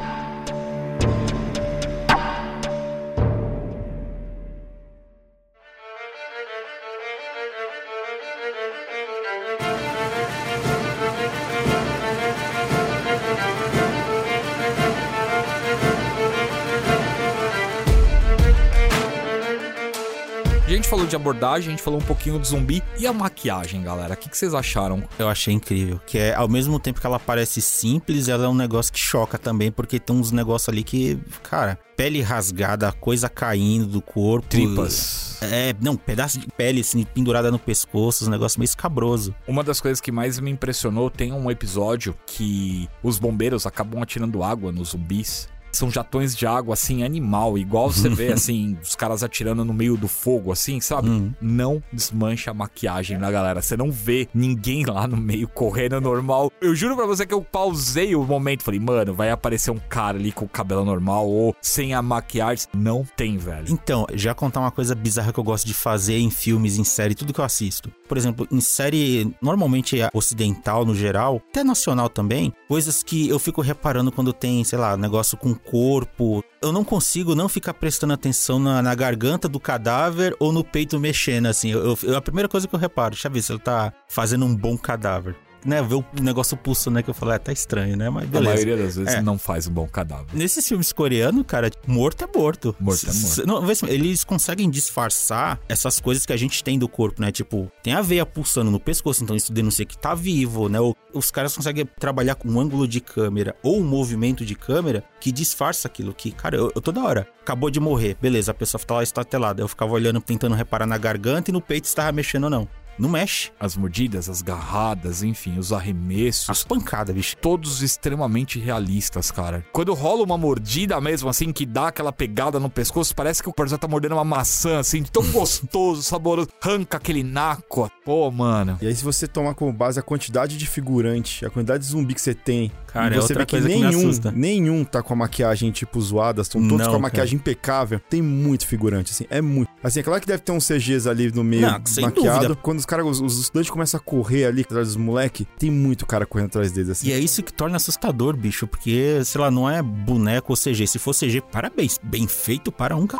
Falou de abordagem, a gente falou um pouquinho de zumbi e a maquiagem, galera. O que, que vocês acharam? Eu achei incrível. Que é, ao mesmo tempo que ela parece simples, ela é um negócio que choca também, porque tem uns negócios ali que, cara, pele rasgada, coisa caindo do corpo. Tripas. É, não, pedaço de pele assim, pendurada no pescoço, um negócio meio escabroso. Uma das coisas que mais me impressionou tem um episódio que os bombeiros acabam atirando água nos zumbis. São jatões de água, assim, animal, igual você vê, (laughs) assim, os caras atirando no meio do fogo, assim, sabe? Uhum. Não desmancha a maquiagem da galera. Você não vê ninguém lá no meio correndo normal. Eu juro pra você que eu pausei o momento. Falei, mano, vai aparecer um cara ali com o cabelo normal ou sem a maquiagem. Não tem, velho. Então, já contar uma coisa bizarra que eu gosto de fazer em filmes, em série, tudo que eu assisto. Por exemplo, em série normalmente ocidental no geral, até nacional também, coisas que eu fico reparando quando tem, sei lá, negócio com corpo. Eu não consigo não ficar prestando atenção na, na garganta do cadáver ou no peito mexendo, assim. Eu, eu- a primeira coisa que eu reparo, deixa eu ver se ele tá fazendo um bom cadáver. Né, ver o negócio pulsando, né, que eu falei, é, tá estranho, né, mas A beleza. maioria das vezes É. não faz um bom cadáver. Nesses filmes coreanos, cara, morto é morto. Morto é morto. Não, eles conseguem disfarçar essas coisas que a gente tem do corpo, né? Tipo, tem a veia pulsando no pescoço, então isso denuncia que tá vivo, né? Ou os caras conseguem trabalhar com um ângulo de câmera ou um movimento de câmera que disfarça aquilo que, cara, eu, eu toda hora. Acabou de morrer, beleza, a pessoa tá lá estatelada. Eu ficava olhando, tentando reparar na garganta e no peito se tava mexendo ou não. Não mexe. As mordidas, as garradas, enfim, os arremessos. As pancadas, bicho. Todos extremamente realistas, cara. Quando rola uma mordida mesmo, assim, que dá aquela pegada no pescoço, parece que o personagem tá mordendo uma maçã, assim, tão (laughs) gostoso, saboroso. Arranca aquele naco. Pô, mano. E aí, se você tomar como base a quantidade de figurante, a quantidade de zumbi que você tem, Cara, e é você outra vê que coisa que me nenhum, assusta. nenhum tá com a maquiagem, tipo, zoada, estão todos Não, com a maquiagem impecável. Tem muito figurante, assim, é muito. Assim, é claro que deve ter uns CGs ali no meio Não, maquiado. dúvida. Quando os caras, os, os estudantes começam a correr ali atrás dos moleque, tem muito cara correndo atrás deles, assim. E é isso que torna assustador, bicho, porque, sei lá, não é boneco ou CG. Se for CG, parabéns. Bem feito para um c...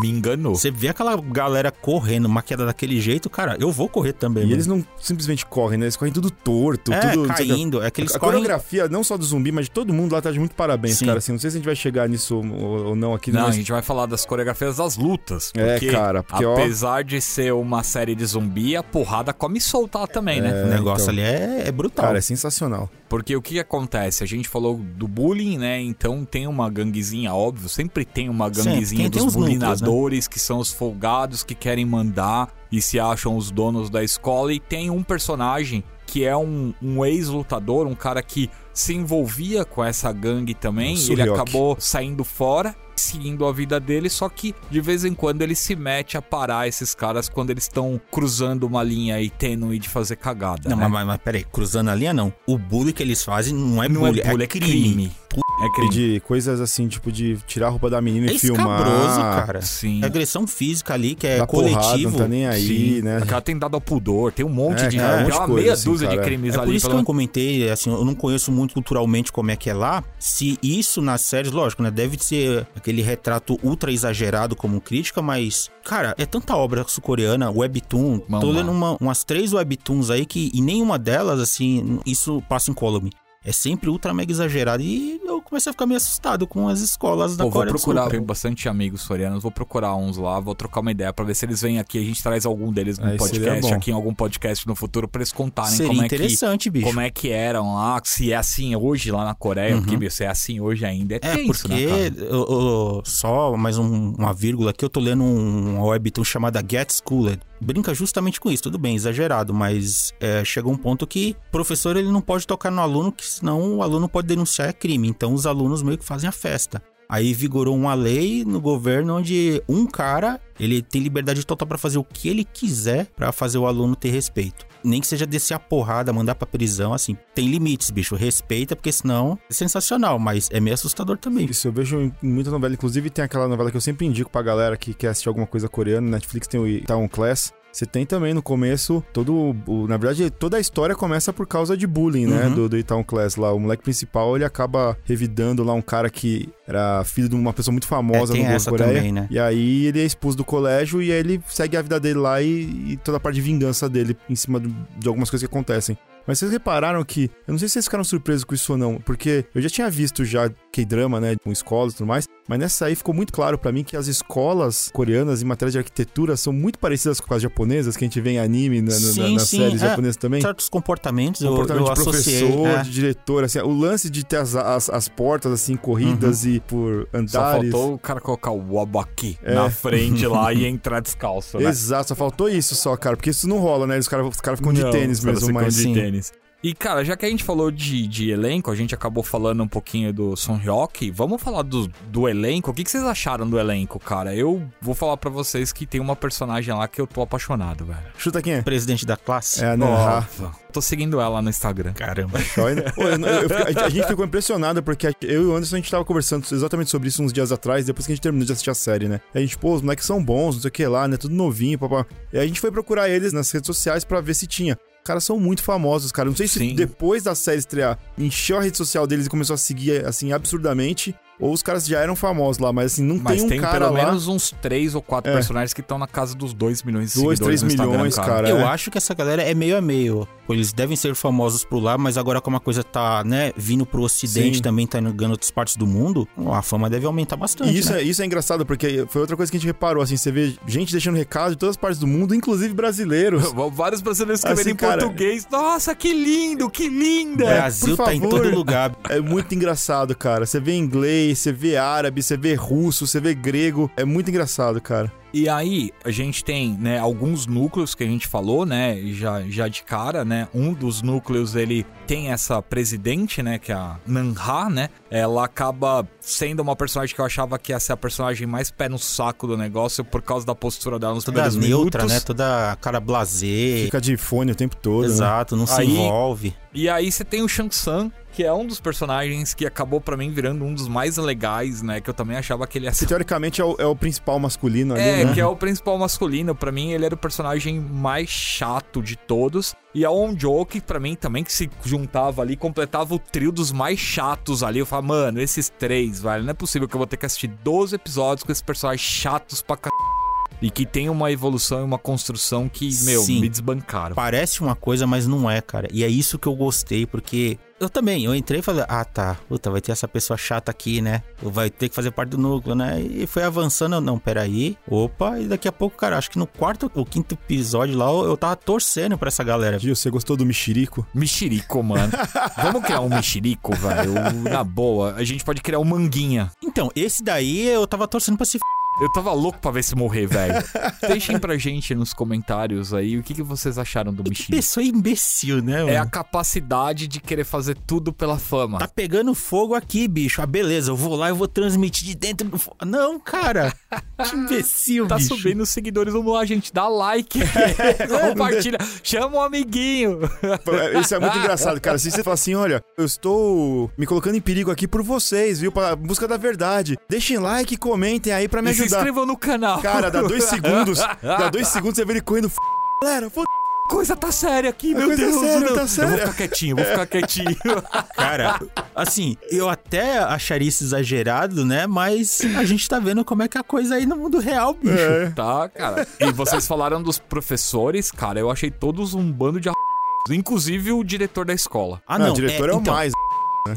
Me enganou. Você vê aquela galera correndo, maquiada daquele jeito, cara, eu vou correr também. E mano. eles não simplesmente correm, né? Eles correm tudo torto, É, tudo. sei caindo. É que eles a correm... coreografia, não só do zumbi, mas de todo mundo lá tá de muito parabéns, Sim. cara. Assim, não sei se a gente vai chegar nisso ou, ou não aqui, Não, a mas gente vai falar das coreografias das lutas. É, Porque, cara, porque, ó- apesar de ser uma série de zumbi, a porrada come soltar também, né? O negócio então. ali é, é brutal. Cara, é sensacional. Porque o que acontece? A gente falou do bullying, né? Então tem uma ganguezinha, óbvio, sempre tem uma Sempre, ganguezinha tem dos núcleos, né? que são os folgados que querem mandar e se acham os donos da escola. E tem um personagem que é um, um ex-lutador, um cara que se envolvia com essa gangue também. E ele acabou saindo fora. Seguindo a vida dele, só que de vez em quando ele se mete a parar esses caras quando eles estão cruzando uma linha aí tênue de fazer cagada. Não, né? mas, mas, mas peraí, cruzando a linha não. O bullying que eles fazem não é Não bullying, é bullying, é crime. É E crime. de coisas assim, tipo de tirar a roupa da menina É e filmar. escabroso, cara. Sim. É agressão física ali, que é Dá porrada, coletivo. não tá nem aí, Sim. né? Porque ela tem dado ao pudor, tem um monte É, de. cara, um monte de uma coisa, meia assim, dúzia de cara. crimes É por ali. isso que pelo eu comentei, assim, eu não conheço muito culturalmente como é que é lá. Se isso nas séries, lógico, né? Deve ser aquele retrato ultra exagerado como crítica, mas, cara, é tanta obra sul-coreana, webtoon. Vamos tô lendo uma- umas três webtoons aí que, e nenhuma delas, assim, isso passa em column. É sempre ultra mega exagerado. E eu comecei a ficar meio assustado com as escolas da Pô, vou Coreia do Sul. procurar, tenho bastante amigos coreanos, vou procurar uns lá, vou trocar uma ideia pra ver se eles vêm aqui, a gente traz algum deles no Aí seria podcast, aqui em algum podcast no futuro, pra eles contarem Seria como é que interessante, bicho. como é que eram lá, se é assim hoje lá na Coreia, porque meu, se é assim hoje ainda é, É, tenso, porque né, eu- eu- só mais um- uma vírgula aqui, eu tô lendo um, uma webtoon chamada Get Schooled. Brinca justamente com isso, tudo bem, exagerado, mas é, chega um ponto que o professor ele não pode tocar no aluno, que senão o aluno pode denunciar é crime. Então os alunos meio que fazem a festa. Aí vigorou uma lei no governo onde um cara, ele tem liberdade total pra fazer o que ele quiser pra fazer o aluno ter respeito. Nem que seja descer a porrada, mandar pra prisão, assim. Tem limites, bicho. Respeita, porque senão é sensacional, mas é meio assustador também. Isso eu vejo em muita novela. Inclusive, tem aquela novela que eu sempre indico pra galera que quer assistir alguma coisa coreana. Netflix tem o Town Class. Você tem também no começo todo. O, na verdade, toda a história começa por causa de bullying, né? Uhum. Do, do Itaú Class lá. O moleque principal ele acaba revidando lá um cara que era filho de uma pessoa muito famosa É, tem no essa Coreia. também, né? E aí ele é expulso do colégio e aí ele segue a vida dele lá e, e toda a parte de vingança dele em cima do- de algumas coisas que acontecem. Mas vocês repararam que. Eu não sei se vocês ficaram surpresos com isso ou não, porque eu já tinha visto já K-drama, né? Com escolas e tudo mais. Mas nessa aí ficou muito claro pra mim que as escolas coreanas em matéria de arquitetura são muito parecidas com as japonesas que a gente vê em anime, na, na- Sim, nas sim, séries é. japonesas também. Certos comportamentos, eu, Comportamento eu de associei. professor, é. de diretor, assim, o lance de ter as, as, as portas assim, corridas e por Só andares. faltou o cara colocar o wabaki É. na frente lá e (laughs) entrar descalço, né? Exato, só faltou isso só, cara, porque isso não rola, né? Os caras os caras ficam de Não, tênis os caras mesmo, ficam mas. de sim. tênis. E, cara, já que a gente falou de, de elenco, a gente acabou falando um pouquinho do Son Hyuk, vamos falar do, do elenco. O que, que vocês acharam do elenco, cara? Eu vou falar pra vocês que tem uma personagem lá que eu tô apaixonado, velho. Chuta quem é? Presidente da classe. É a Nanha. Ó, tô seguindo ela no Instagram. Caramba. (laughs) Pô, eu- eu fiquei- a gente ficou impressionado porque eu e o Anderson a gente tava conversando exatamente sobre isso uns dias atrás, depois que a gente terminou de assistir a série, né? E a gente, pô, os moleques são bons, não sei o que lá, né? Tudo novinho, papá. E a gente foi procurar eles nas redes sociais pra ver se tinha. Caras são muito famosos, cara. Não sei se Sim. depois da série estrear, encheu a rede social deles e começou a seguir, assim, absurdamente. Ou os caras já eram famosos lá, mas assim, não Mas tem um tem cara pelo lá. menos uns três ou quatro É. personagens que estão na casa dos 2 milhões de 2, seguidores 3 no Instagram, milhões, cara. Eu é. acho que essa galera é meio a meio. Eles devem ser famosos por lá, mas agora como a coisa tá, né, vindo pro ocidente Sim. também, tá ganhando outras partes do mundo, a fama deve aumentar bastante, E isso, né? é, isso é engraçado, porque foi outra coisa que a gente reparou, assim, você vê gente deixando recado de todas as partes do mundo, inclusive brasileiros. (laughs) Vários brasileiros escrevendo Assim, em cara- português. Nossa, que lindo, que linda! O Brasil por tá em todo lugar. (laughs) É muito engraçado, cara. Você vê em inglês, chinês, você vê árabe, você vê russo, você vê grego. É muito engraçado, cara. E aí, a gente tem, né, alguns núcleos que a gente falou, né, já, já de cara, né, um dos núcleos, ele tem essa presidente, né, que é a Nanha, né, ela acaba sendo uma personagem que eu achava que ia ser a personagem mais pé no saco do negócio por causa da postura dela nos Toda primeiros neutra, minutos. né? Toda cara blazer. Fica de fone o tempo todo. né? Exato, não se Aí- envolve. E aí você tem o Shang Tsung, que é um dos personagens que acabou pra mim virando um dos mais legais, né, que eu também achava que ele ia Que ser teoricamente é o, é o principal masculino ali, É, né? que é o principal masculino. Pra mim, ele era o personagem mais chato de todos. E a On Jo, que pra mim também que se juntava ali, completava o trio dos mais chatos ali. Eu falava, mano, esses três, velho, não é possível que eu vou ter que assistir 12 episódios com esses personagens chatos pra c... E que tem uma evolução e uma construção que, meu, Sim. me desbancaram. Parece uma coisa, mas não é, cara. E é isso que eu gostei, porque eu também, eu entrei e falei, ah tá, puta, vai ter essa pessoa chata aqui, né? Vai ter que fazer parte do núcleo, né? E foi avançando, eu, não, peraí, opa, e daqui a pouco, cara, acho que no quarto ou quinto episódio lá, eu eu tava torcendo pra essa galera. Gil, você gostou do mexerico? Mexerico, mano. Vamos criar um mexerico, velho? Na boa, a gente pode criar um manguinha. Então, esse daí eu tava torcendo pra se f... Eu tava louco pra ver se morrer, velho. Deixem pra gente nos comentários aí o que, que vocês acharam do Que mexerico. pessoa imbecil, né, mano? É a capacidade de querer fazer tudo pela fama. Tá pegando fogo aqui, bicho. Ah, beleza, eu vou lá e vou transmitir de dentro do fogo. Não, cara. Que (laughs) imbecil, Tá bicho. subindo os seguidores, vamos lá, gente. Dá like, (laughs) compartilha, chama um amiguinho. É, Isso é muito engraçado, cara. Se você fala assim, olha, eu estou me colocando em perigo aqui por vocês, viu? Pra busca da verdade. Deixem like e comentem aí pra me E se ajudar. inscrevam no canal. Cara, dá dois segundos. (laughs) dá dois segundos você vê ele correndo. F... Galera, f... Coisa tá séria aqui, A meu coisa Deus. séria, não. tá Eu séria. vou ficar quietinho, vou ficar quietinho. Cara, assim, eu até acharia isso exagerado, né? Mas a gente tá vendo como é que é a coisa aí no mundo real, bicho. É. Tá, cara. E vocês falaram dos professores, cara, eu achei todos um bando de a... Inclusive o diretor da escola. Ah, Não, não. o diretor é, o então, mais.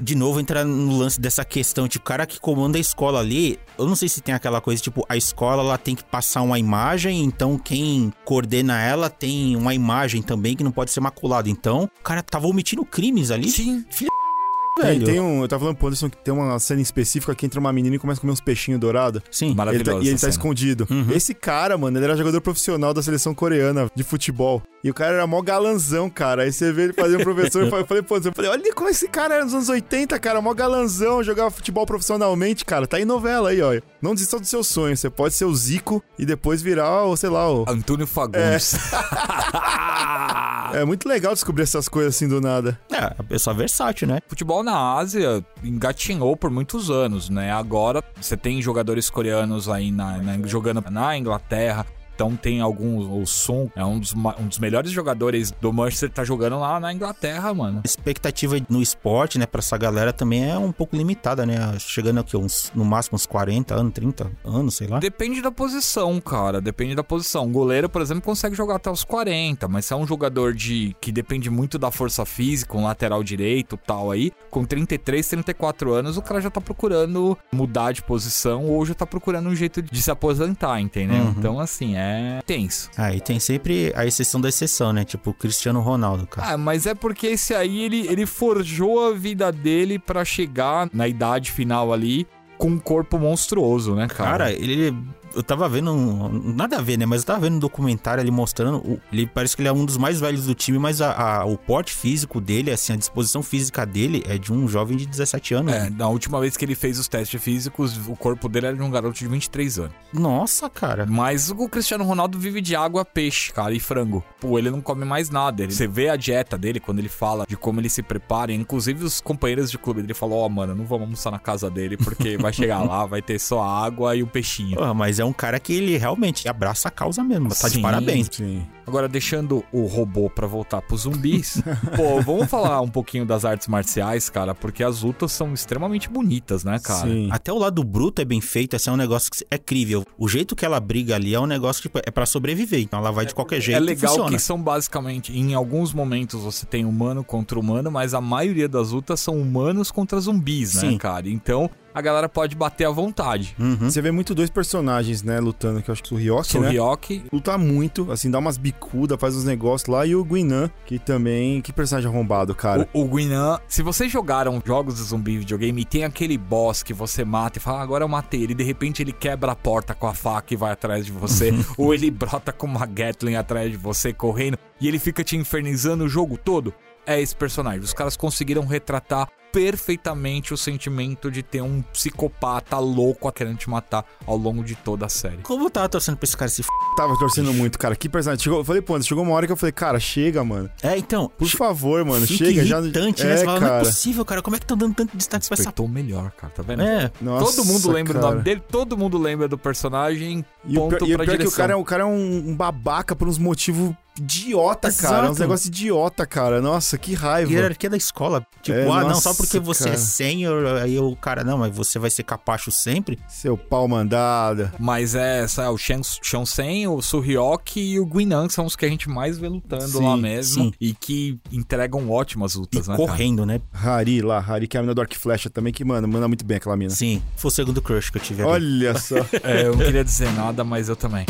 De novo, entrar no lance dessa questão, tipo, o cara que comanda a escola ali, eu não sei se tem aquela coisa, tipo, a escola ela tem que passar uma imagem, então quem coordena ela tem uma imagem também que não pode ser maculada. Então, o cara tava omitindo crimes ali. Sim. Tem, tem um, eu tava falando pro Anderson que tem uma cena específica que entra uma menina e começa a comer uns peixinhos dourados. Sim. Ele tá- Maravilhoso. e ele tá escondido. Uhum. Esse cara, mano, ele era jogador profissional da seleção coreana de futebol. E o cara era mó galanzão, cara. Aí você vê ele fazendo professor. eu falei, pô, eu falei, olha como esse cara era nos anos 80, cara. Mó galanzão, jogava futebol profissionalmente, cara. Tá em novela aí, ó. Não desista dos seus sonhos. Você pode ser o Zico e depois virar, ou sei lá, o. Antônio Fagundes. (laughs) É muito legal descobrir essas coisas assim do nada. É, a pessoa versátil, né? Futebol na Ásia engatinhou por muitos anos, né? Agora você tem jogadores coreanos aí na, na- jogando na Inglaterra. Então tem alguns. O Sun é um dos, um dos melhores jogadores do Manchester, tá jogando lá na Inglaterra, mano. A expectativa no esporte, né, pra essa galera também é um pouco limitada, né? Chegando aqui uns, no máximo uns 40 anos, 30 anos, sei lá. Depende da posição, cara. Depende da posição. O goleiro, por exemplo, consegue jogar até os 40, mas se é um jogador de que depende muito da força física, um lateral direito tal aí, com 33, 34 anos, o cara já tá procurando mudar de posição ou já tá procurando um jeito de se aposentar, entendeu? Uhum. Então, assim, é tenso. Aí tem sempre a exceção da exceção, né? Tipo o Cristiano Ronaldo, cara. Ah, mas é porque esse aí, ele, ele forjou a vida dele pra chegar na idade final ali com um corpo monstruoso, né, cara? Cara, ele. Eu tava vendo. um- nada a ver, né? Mas eu tava vendo um documentário ali mostrando. o- ele parece que ele é um dos mais velhos do time, mas a, a- o porte físico dele, assim, a disposição física dele é de um jovem de 17 anos. É, na última vez que ele fez os testes físicos, o corpo dele era de um garoto de 23 anos. Nossa, cara. Mas o Cristiano Ronaldo vive de água, peixe, cara, e frango. Pô, ele não come mais nada. Ele- você vê a dieta dele quando ele fala de como ele se prepara. Inclusive, os companheiros de clube dele falam: Ó, mano, não vamos almoçar na casa dele, porque vai chegar (laughs) lá, vai ter só água e o peixinho. Porra, mas é um cara que ele realmente abraça a causa mesmo. Tá Sim. de parabéns. Sim. Agora, deixando o robô pra voltar pros zumbis, (laughs) pô, vamos falar um pouquinho das artes marciais, cara, porque as lutas são extremamente bonitas, né, cara? Sim. Até o lado bruto é bem feito, assim, é um negócio que é crível. O jeito que ela briga ali é um negócio que tipo, é pra sobreviver. Então ela vai de qualquer jeito É legal que são basicamente, em alguns momentos você tem humano contra humano, mas a maioria das lutas são humanos contra zumbis, né, Sim. cara? Então a galera pode bater à vontade. Você vê muito dois personagens, né, lutando, que eu acho que o Ryoki, né? Suryoki, Luta muito, assim, dá umas bicudas, faz uns negócios lá. E o Guinan, que também... Que personagem arrombado, cara. o, o Guinan. Se vocês jogaram jogos de zumbi videogame e tem aquele boss que você mata e fala, "Ah, agora eu matei ele, de repente ele quebra a porta com a faca e vai atrás de você, (laughs) ou ele brota com uma Gatling atrás de você correndo e ele fica te infernizando o jogo todo. É esse personagem. Os caras conseguiram retratar perfeitamente o sentimento de ter um psicopata louco querendo te matar ao longo de toda a série. Como eu tava torcendo pra esse cara se f... Tava torcendo muito, cara. Que personagem. Chegou, eu falei, pô, chegou uma hora que eu falei, cara, chega, mano. É, então. Por favor, mano, fica chega. Já... irritante, né? É, Você fala, não é cara. possível, cara. Como é que tá dando tanto destaque pra essa o melhor, cara, tá vendo? É. Nossa, todo mundo lembra cara. o nome dele, todo mundo lembra do personagem, E o ponto pior, e o pior é que direção. o cara, é- o cara é um, um babaca por uns motivos idiota, cara. Exato. Uns negócios idiota, cara. Nossa, que raiva. hierarquia da escola. Tipo, É, ah, não, nossa, só porque você cara. é sênior, aí o cara, não, mas você vai ser capacho sempre. Seu pau mandado. Mas é, essa é o Shan- Shansen, o Suryoki e o Guinan são os que a gente mais vê lutando Sim, lá mesmo. sim. E que entregam ótimas E lutas, né? cara? correndo, né? Hari lá, Hari, que é a mina do Arc Flecha também, que, mano, manda muito bem aquela mina. Sim, foi o segundo crush que eu tive ali. Olha só. (laughs) É, eu não queria dizer nada, mas eu também.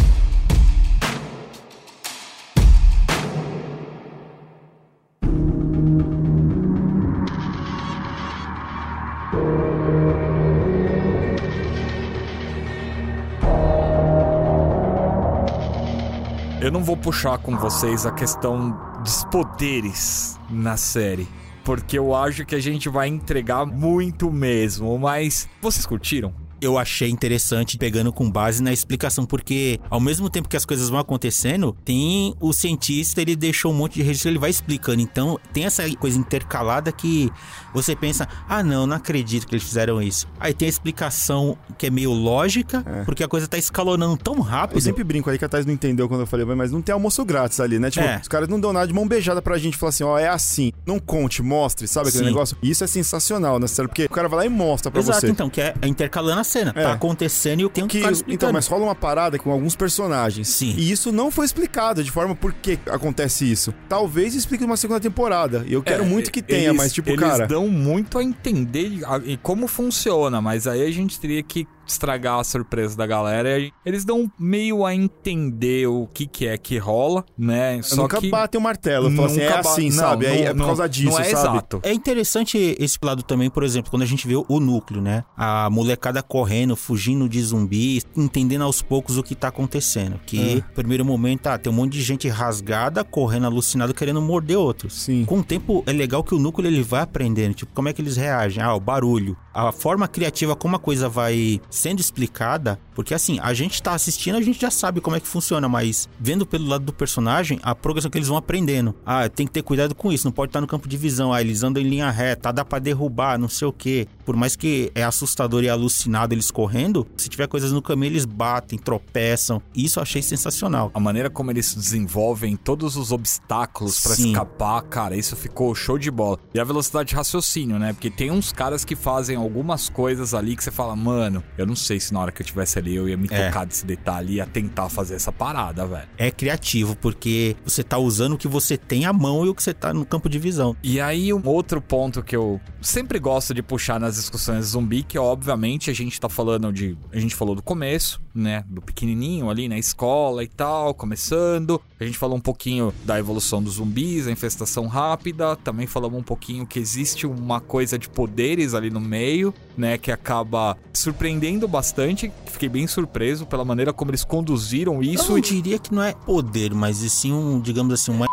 Eu não vou puxar com vocês a questão dos poderes na série. Porque eu acho que a gente vai entregar muito mesmo. Mas vocês curtiram? Eu achei interessante pegando com base na explicação, porque ao mesmo tempo que as coisas vão acontecendo, tem o cientista, ele deixou um monte de registro, ele vai explicando. Então, tem essa coisa intercalada que você pensa: "Ah, não, não acredito que eles fizeram isso". Aí tem a explicação que é meio lógica, porque a coisa tá escalonando tão rápido. Eu sempre brinco aí que a Thais não entendeu quando eu falei, mas não tem almoço grátis ali, né? Tipo, É. os caras não dão nada de mão beijada pra gente falar assim, ó, é assim. Não conte, mostre, sabe aquele Sim. negócio? Isso é sensacional, né? Sério, porque o cara vai lá e mostra pra Exato, você. então, que é intercalando a cena. É. Tá acontecendo e eu tenho que ficar então, mas rola uma parada com alguns personagens. Sim. E isso não foi explicado de forma por que acontece isso. Talvez explique numa segunda temporada. E eu quero É, muito que tenha, eles- mas tipo, eles cara. dão muito a entender a- e como funciona, mas aí a gente teria que estragar a surpresa da galera. E Eles dão meio a entender o que, que é que rola, né? Só nunca que batem o martelo. Fala assim, é assim, não, sabe? Aí não- é por não- causa disso, não é sabe? exato. É interessante esse lado também, por exemplo, quando a gente vê o núcleo, né? A molecada correndo, fugindo de zumbis, entendendo aos poucos o que tá acontecendo. Que, É. primeiro momento, ah, tem um monte de gente rasgada, correndo alucinado, querendo morder outros. Sim. Com o tempo, é legal que o núcleo ele vai aprendendo, tipo, como é que eles reagem? Ah, o barulho. A forma criativa como a coisa vai sendo explicada, porque assim, a gente tá assistindo, a gente já sabe como é que funciona, mas vendo pelo lado do personagem, a progressão que eles vão aprendendo. Ah, tem que ter cuidado com isso, não pode estar no campo de visão. Ah, eles andam em linha reta, ah, dá pra derrubar, não sei o quê. Por mais que é assustador e alucinado eles correndo, se tiver coisas no caminho, eles batem, tropeçam. Isso eu achei sensacional. A maneira como eles desenvolvem todos os obstáculos pra Sim. escapar, cara, isso ficou show de bola. E a velocidade de raciocínio, né? Porque tem uns caras que fazem algumas coisas ali que você fala, mano, eu não sei se na hora que eu tivesse ali eu ia me É. tocar desse detalhe e ia tentar fazer essa parada, velho. É criativo, porque você tá usando o que você tem à mão e o que você tá no campo de visão. E aí, um outro ponto que eu sempre gosto de puxar nas discussões zumbi, que obviamente a gente tá falando de. A gente falou do começo, né? Do pequenininho ali na escola e tal, começando. A gente falou um pouquinho da evolução dos zumbis, a infestação rápida. Também falamos um pouquinho que existe uma coisa de poderes ali no meio, né? Que acaba surpreendendo bastante. Fiquei bem surpreso pela maneira como eles conduziram Isso eu não diria que não é poder, mas e sim um, digamos assim, uma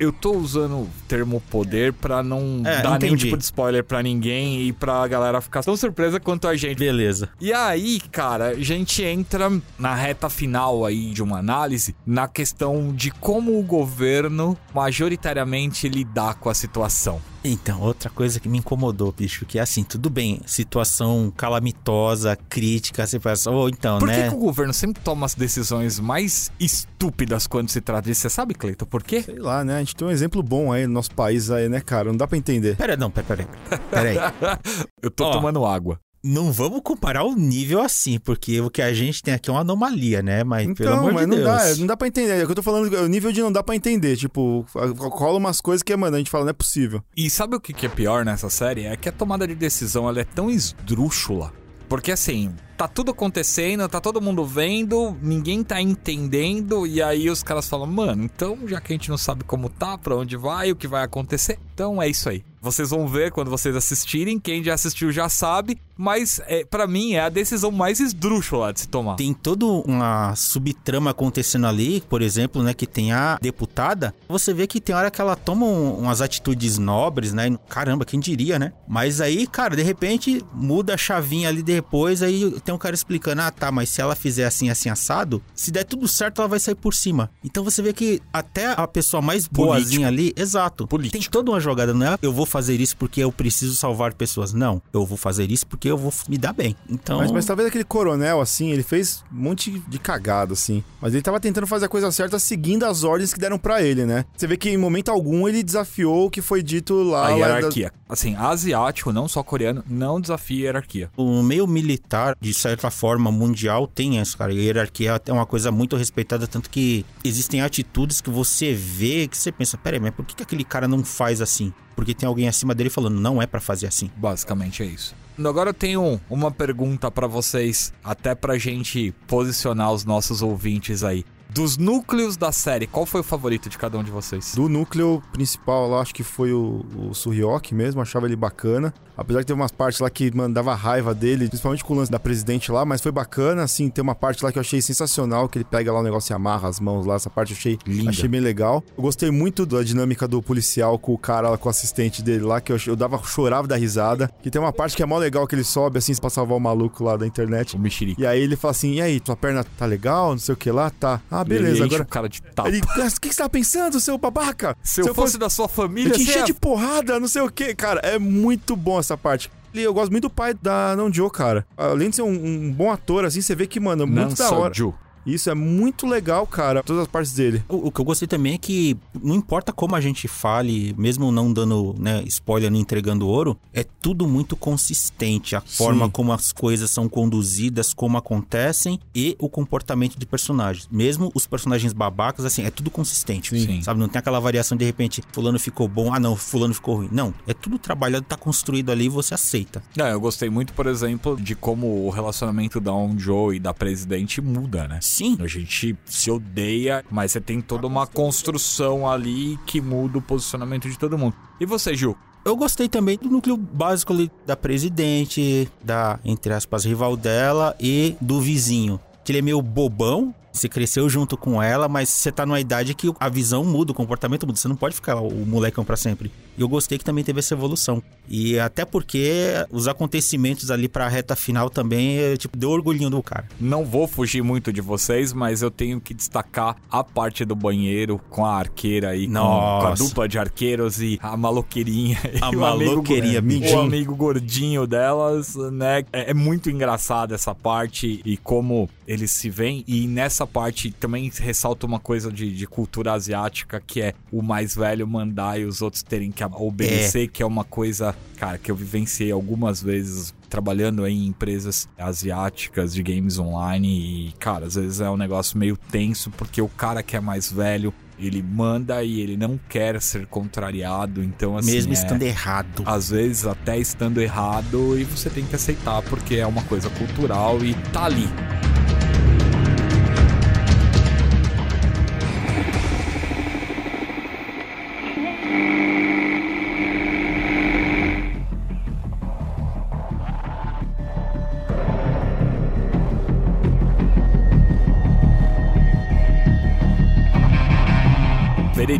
Eu tô usando o termo poder pra não É, dar nenhum entendi. tipo de spoiler pra ninguém e pra galera ficar tão surpresa quanto a gente. beleza. E aí, cara, a gente entra na reta final aí de uma análise na questão de como o governo majoritariamente lidar com a situação. Então, outra coisa que me incomodou, bicho, que é assim, tudo bem, situação calamitosa, crítica, você pensa, oh, então, Por que, né? que o governo sempre toma as decisões mais estúpidas quando se trata disso? Você sabe, Cleiton, por quê? Sei lá, né? A gente tem um exemplo bom aí no nosso país aí, né, cara? Não dá pra entender. Pera, não, pera, pera, pera, pera aí. (laughs) Eu tô Ó. tomando água. Não vamos comparar o nível assim, porque o que a gente tem aqui é uma anomalia, né? Mas pelo Então, amor mas de não Deus. dá, não dá pra entender. É o que eu tô falando, o nível de não dá pra entender. Tipo, rola umas coisas que, mano, a gente fala, não é possível. E sabe o que que é pior nessa série? É que a tomada de decisão ela é tão esdrúxula Porque assim, tá tudo acontecendo, tá todo mundo vendo, ninguém tá entendendo, e aí os caras falam, mano, então já que a gente não sabe como tá, pra onde vai, o que vai acontecer, então é isso aí. Vocês vão ver quando vocês assistirem, quem já assistiu já sabe, mas é, para mim é a decisão mais esdrúxula de se tomar. Tem toda uma subtrama acontecendo ali, por exemplo, né, que tem a deputada, você vê que tem hora que ela toma um, umas atitudes nobres, né, caramba, quem diria, né? Mas aí, cara, de repente muda a chavinha ali depois, aí tem um cara explicando, ah tá, mas se ela fizer assim, assim, assado, se der tudo certo, ela vai sair por cima. Então você vê que até a pessoa mais boazinha ali, exato, Político. tem toda uma jogada, não é? Eu vou fazer isso porque eu preciso salvar pessoas. Não, eu vou fazer isso porque eu vou me dar bem. Então. Mas, mas talvez aquele coronel, assim, ele fez um monte de cagada, assim. Mas ele tava tentando fazer a coisa certa seguindo as ordens que deram pra ele, né? Você vê que em momento algum ele desafiou o que foi dito lá. A lá da- hierarquia. Assim, asiático, não só coreano, não desafia a hierarquia. O meio militar, de certa forma, mundial, tem isso, cara. E a hierarquia é uma coisa muito respeitada, tanto que existem atitudes que você vê que você pensa, peraí, mas por que, que aquele cara não faz assim? Porque tem alguém acima dele falando, não é pra fazer assim. Basicamente é isso. Agora eu tenho uma pergunta pra vocês, até pra gente posicionar os nossos ouvintes aí. Dos núcleos da série, qual foi o favorito de cada um de vocês? Do núcleo principal lá, acho que foi o, o mesmo, achava ele bacana. Apesar que teve umas partes lá que mandava raiva dele, principalmente com o lance da presidente lá, mas foi bacana, assim, tem uma parte lá que eu achei sensacional, que ele pega lá o negócio e amarra as mãos lá, essa parte eu achei, Linda. achei bem legal. Eu gostei muito da dinâmica do policial com o cara, lá, com o assistente dele lá, que eu, eu dava, chorava da risada. Que tem uma parte que é mó legal que ele sobe, assim, pra salvar o maluco lá da internet. O mexerico. E aí ele fala assim, e aí, tua perna tá legal, não sei o que lá, tá. Ah, beleza, Ele agora... o cara de tapa. Ele, "Ah, o que você tá pensando, seu babaca? Se eu, fosse da sua família, Eu te encher ia- de porrada, não sei o que. Cara, é muito bom essa parte. E eu gosto muito do pai da Não Joe, cara. Além de ser um, um bom ator, assim, você vê que, mano, é muito da hora. Ju. Isso é muito legal, cara. Todas as partes dele. O, o que eu gostei também é que não importa como a gente fale, mesmo não dando né, spoiler, não entregando ouro, é tudo muito consistente. A forma como as coisas são conduzidas, como acontecem e o comportamento de personagens. Mesmo os personagens babacas, assim, é tudo consistente. Sim. Sabe? Não tem aquela variação de repente, fulano ficou bom, ah não, fulano ficou ruim. Não, é tudo trabalhado, tá construído ali e você aceita. Não, eu gostei muito, por exemplo, de como o relacionamento da On Joe e da presidente muda, né? Sim, A gente se odeia, mas você tem toda uma construção ali que muda o posicionamento de todo mundo. E você, Gil? Eu gostei também do núcleo básico ali da presidente, da, entre aspas, rival dela e do vizinho. Que ele é meio bobão, você cresceu junto com ela, mas você tá numa idade que a visão muda, o comportamento muda. Você não pode ficar o molecão pra sempre. E eu gostei que também teve essa evolução. E até porque os acontecimentos ali pra reta final também, eh, tipo, deu orgulhinho do cara. Não vou fugir muito de vocês, mas eu tenho que destacar a parte do banheiro com a arqueira aí, com, Nossa. com a dupla de arqueiros e a maloqueirinha. A (laughs) amigo maloqueirinha, go- midinho. O amigo gordinho delas, né? É, é muito engraçado essa parte e como eles se veem. E nessa parte também ressalta uma coisa de, de cultura asiática, que é o mais velho mandar e os outros terem que obedecer, que é uma coisa, cara, que eu vivenciei algumas vezes trabalhando em empresas asiáticas de games online e, cara, às vezes é um negócio meio tenso porque o cara que é mais velho, ele manda e ele não quer ser contrariado, então assim, Mesmo é- estando errado. às vezes até estando errado e você tem que aceitar porque é uma coisa cultural e tá ali.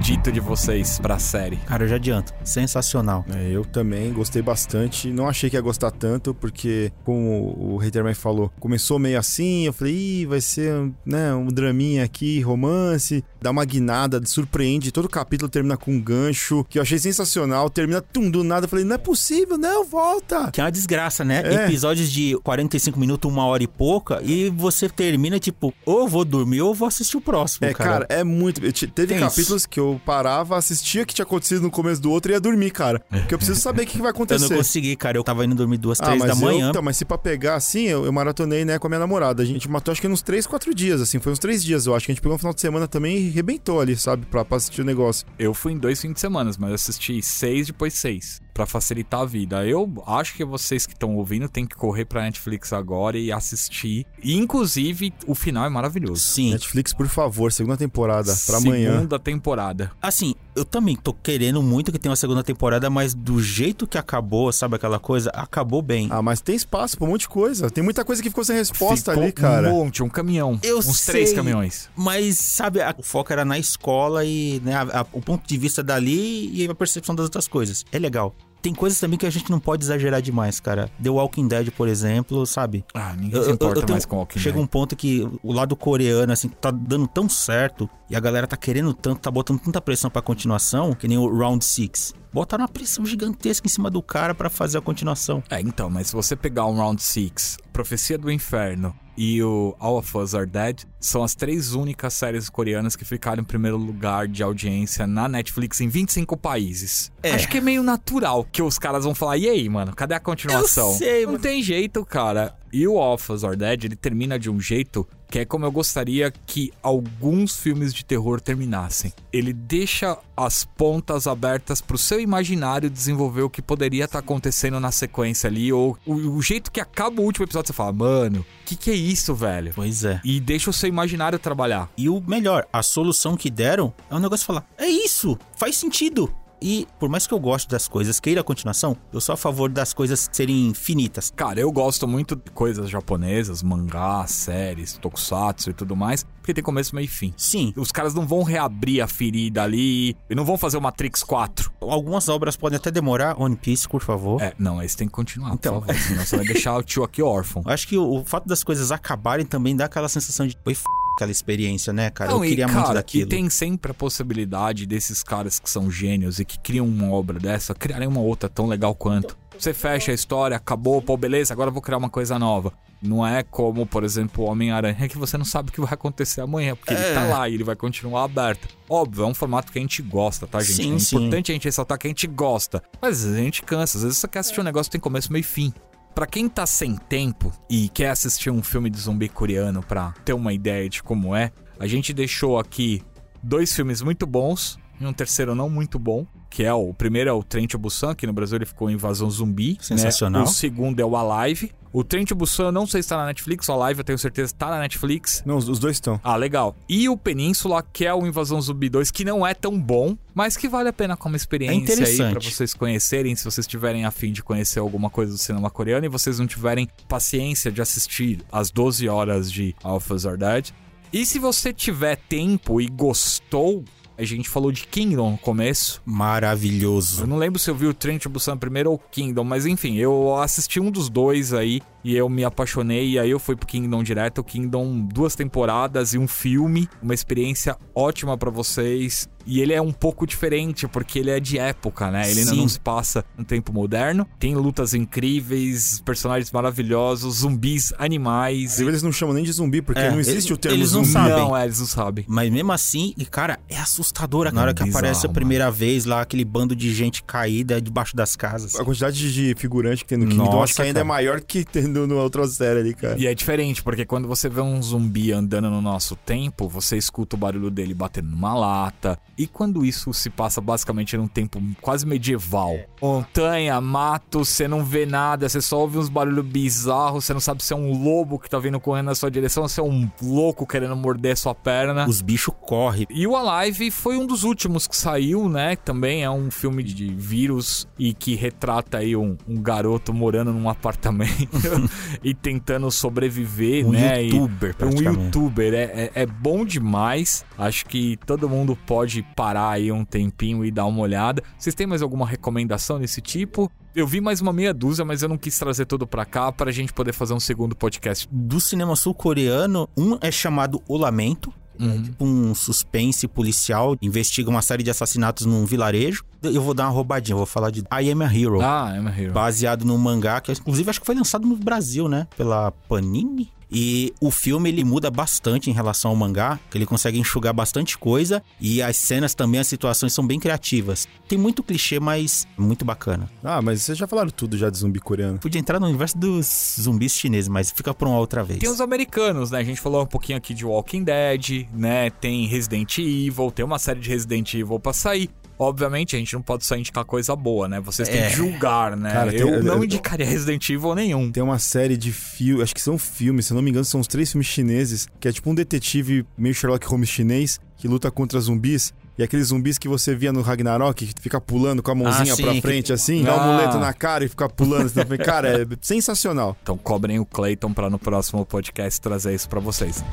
Veredito de vocês pra série. Cara, eu já adianto. Sensacional. É, eu também gostei bastante. Não achei que ia gostar tanto, porque, como o Haterman falou, começou meio assim. Eu falei, Ih, vai ser né, um draminha aqui, romance. Dá uma guinada, surpreende. Todo capítulo termina com um gancho, que eu achei sensacional. Termina tum, do nada. Eu falei, não é possível, não, volta. Que é uma desgraça, né? É. Episódios de 45 minutos, uma hora e pouca, e você termina tipo, ou vou dormir ou vou assistir o próximo, É, cara, é muito. Teve Tenso. capítulos que eu parava, assistia o que tinha acontecido no começo do outro e ia dormir, cara. Porque eu preciso saber o que que vai (laughs) eu não acontecer. consegui, cara. Eu tava indo dormir duas, Ah, três da manhã. Eu, então, mas se pra pegar assim, eu, eu maratonei, né, com a minha namorada. A gente matou acho que uns 3, 4 dias, assim. Foi uns 3 dias, eu acho. Que a gente pegou no final de semana também e rebentou ali, sabe? Pra, pra assistir o negócio. Eu fui em dois fins de semana, mas assisti seis, depois seis. Pra facilitar a vida. Eu acho que vocês que estão ouvindo têm que correr pra Netflix agora e assistir. E, inclusive, o final é maravilhoso. Sim. Netflix, por favor, segunda temporada, pra amanhã. Segunda temporada. Assim, eu também tô querendo muito que tenha uma segunda temporada, mas do jeito que acabou, sabe aquela coisa? Acabou bem. Ah, mas tem espaço pra um monte de coisa. Tem muita coisa que ficou sem resposta Ficou ali, cara. Um monte, um caminhão. Eu uns sei. três caminhões. Mas, sabe, a- o foco era na escola e né, a- a- o ponto de vista dali e a percepção das outras coisas. É legal. Tem coisas também que a gente não pode exagerar demais, cara. The Walking Dead, por exemplo, sabe? Ah, ninguém Eu- se eu- importa eu tenho- mais com o Walking Chega Dead. um ponto que o lado coreano, assim, tá dando tão certo e a galera tá querendo tanto, tá botando tanta pressão pra continuação, que nem o Round 6. Botaram uma pressão gigantesca em cima do cara pra fazer a continuação. É, então, mas se você pegar um Round 6, Profecia do Inferno e o All of Us Are Dead, são as três únicas séries coreanas que ficaram em primeiro lugar de audiência na Netflix em 25 países. É. Acho que é meio natural que os caras vão falar, e aí, mano, cadê a continuação? Eu sei, Não mas- tem jeito, cara. E o All of Us Are Dead, ele termina de um jeito que é como eu gostaria que alguns filmes de terror terminassem. Ele deixa as pontas abertas pro seu imaginário desenvolver o que poderia estar acontecendo na sequência ali, ou o, o jeito que acaba o último episódio, você fala, mano, que que é isso, velho? Pois é. E deixa o seu imaginário trabalhar. E o melhor, a solução que deram é um negócio de falar: é isso, faz sentido. E por mais que eu goste das coisas, queira a continuação, eu sou a favor das coisas serem finitas. Cara, eu gosto muito de coisas japonesas, mangá, séries, tokusatsu e tudo mais, porque tem começo, meio e fim. Sim, Os caras não vão reabrir a ferida ali e não vão fazer o Matrix 4. algumas obras podem até demorar. One Piece, por favor. É, não, esse tem que continuar, Então. por favor, senão você vai deixar o tio aqui órfão. (laughs) Acho que o, o fato das coisas acabarem também dá aquela sensação de foi f... aquela experiência, né, cara? Não, eu queria e, muito cara, daquilo. E tem sempre a possibilidade desses caras que são gênios e que criam uma obra dessa, criarem uma outra tão legal quanto. Você fecha a história, acabou, pô, beleza, agora eu vou criar uma coisa nova. Não é como, por exemplo, o Homem-Aranha, que você não sabe o que vai acontecer amanhã, porque ele É. tá lá e ele vai continuar aberto. Óbvio, é um formato que a gente gosta, tá, gente? Sim, é sim. importante a gente ressaltar que a gente gosta. Mas às vezes a gente cansa, às vezes você quer assistir um negócio que tem começo, meio e fim. Pra quem tá sem tempo e quer assistir um filme de zumbi coreano pra ter uma ideia de como é, a gente deixou aqui dois filmes muito bons e um terceiro não muito bom, que é o, o primeiro é o Trent Busan, que no Brasil ele ficou Invasão Zumbi. né? Sensacional. O segundo é o Alive. O Trent Busan eu não sei se tá na Netflix, o Alive eu tenho certeza tá na Netflix. Não, os, os dois estão. Ah, legal. E o Península, que é o Invasão Zumbi 2, que não é tão bom, mas que vale a pena como experiência aí interessante. pra vocês conhecerem, se vocês tiverem a fim de conhecer alguma coisa do cinema coreano e vocês não tiverem paciência de assistir as 12 horas de Alpha Are Dead. E se você tiver tempo e gostou, a gente falou de Kingdom no começo. Eu Maravilhoso. não lembro se eu vi o Trent Busan primeiro ou o Kingdom, mas enfim, eu assisti um dos dois aí e eu me apaixonei e aí eu fui pro Kingdom direto. O Kingdom, duas temporadas e um filme, uma experiência ótima pra vocês. E ele é um pouco diferente porque ele é de época, né? Ele ainda não se passa no tempo moderno. Tem lutas incríveis, personagens maravilhosos, zumbis, animais. E eles não chamam nem de zumbi, porque É, não existe eles- o termo eles não zumbi. sabem. Não, é, eles não sabem. Mas mesmo assim, e cara, é assustadora. Na Não, hora que bizarro, aparece a primeira vez lá, aquele bando de gente caída debaixo das casas. A quantidade de figurante que tem no Kingdom, Nossa, acho que ainda é cara. maior que tem no, no outra série ali, cara. E é diferente, porque quando você vê um zumbi andando no nosso tempo, você escuta o barulho dele batendo numa lata. E quando isso se passa basicamente num tempo quase medieval, montanha, mato, você não vê nada, você só ouve uns barulhos bizarros, você não sabe se é um lobo que tá vindo correndo na sua direção, ou se é um louco querendo morder sua perna. Os bichos correm. E o Alive foi um dos últimos que saiu, né? Também é um filme de vírus e que retrata aí um, um garoto morando num apartamento (laughs) (laughs) e tentando sobreviver, Um né? E- youtuber, um praticamente. youtuber, é, é, é bom demais. Acho que todo mundo pode parar aí um tempinho e dar uma olhada. Vocês têm mais alguma recomendação desse tipo? Eu vi mais uma meia dúzia, mas eu não quis trazer tudo pra cá pra gente poder fazer um segundo podcast. Do cinema sul-coreano, um é chamado O Lamento. Uhum. Tipo um suspense policial, investiga uma série de assassinatos num vilarejo. Eu vou dar uma roubadinha, vou falar de I Am a Hero. Ah, I'm a Hero. baseado num mangá que inclusive acho que foi lançado no Brasil, né, pela Panini. E o filme ele muda bastante em relação ao mangá, que ele consegue enxugar bastante coisa e as cenas também, as situações são bem criativas. Tem muito clichê, mas muito bacana. Ah, mas vocês já falaram tudo já de zumbi coreano. Podia entrar no universo dos zumbis chineses, mas fica pra uma outra vez. Tem os americanos, né? A gente falou um pouquinho aqui de Walking Dead, né? Tem Resident Evil, tem uma série de Resident Evil pra sair. Obviamente, a gente não pode só indicar coisa boa, né? Vocês têm É. que julgar, né? Cara, tem- eu eu- não eu- indicaria Resident Evil nenhum. Tem uma série de filmes, acho que são filmes, se eu não me engano, são os três filmes chineses, que é tipo um detetive meio Sherlock Holmes chinês que luta contra zumbis. E aqueles zumbis que você via no Ragnarok, que fica pulando com a mãozinha Ah, sim, pra que- frente, assim, dá Ah. um amuleto na cara e fica pulando. Cara, é sensacional. Então cobrem o Clayton pra no próximo podcast trazer isso pra vocês.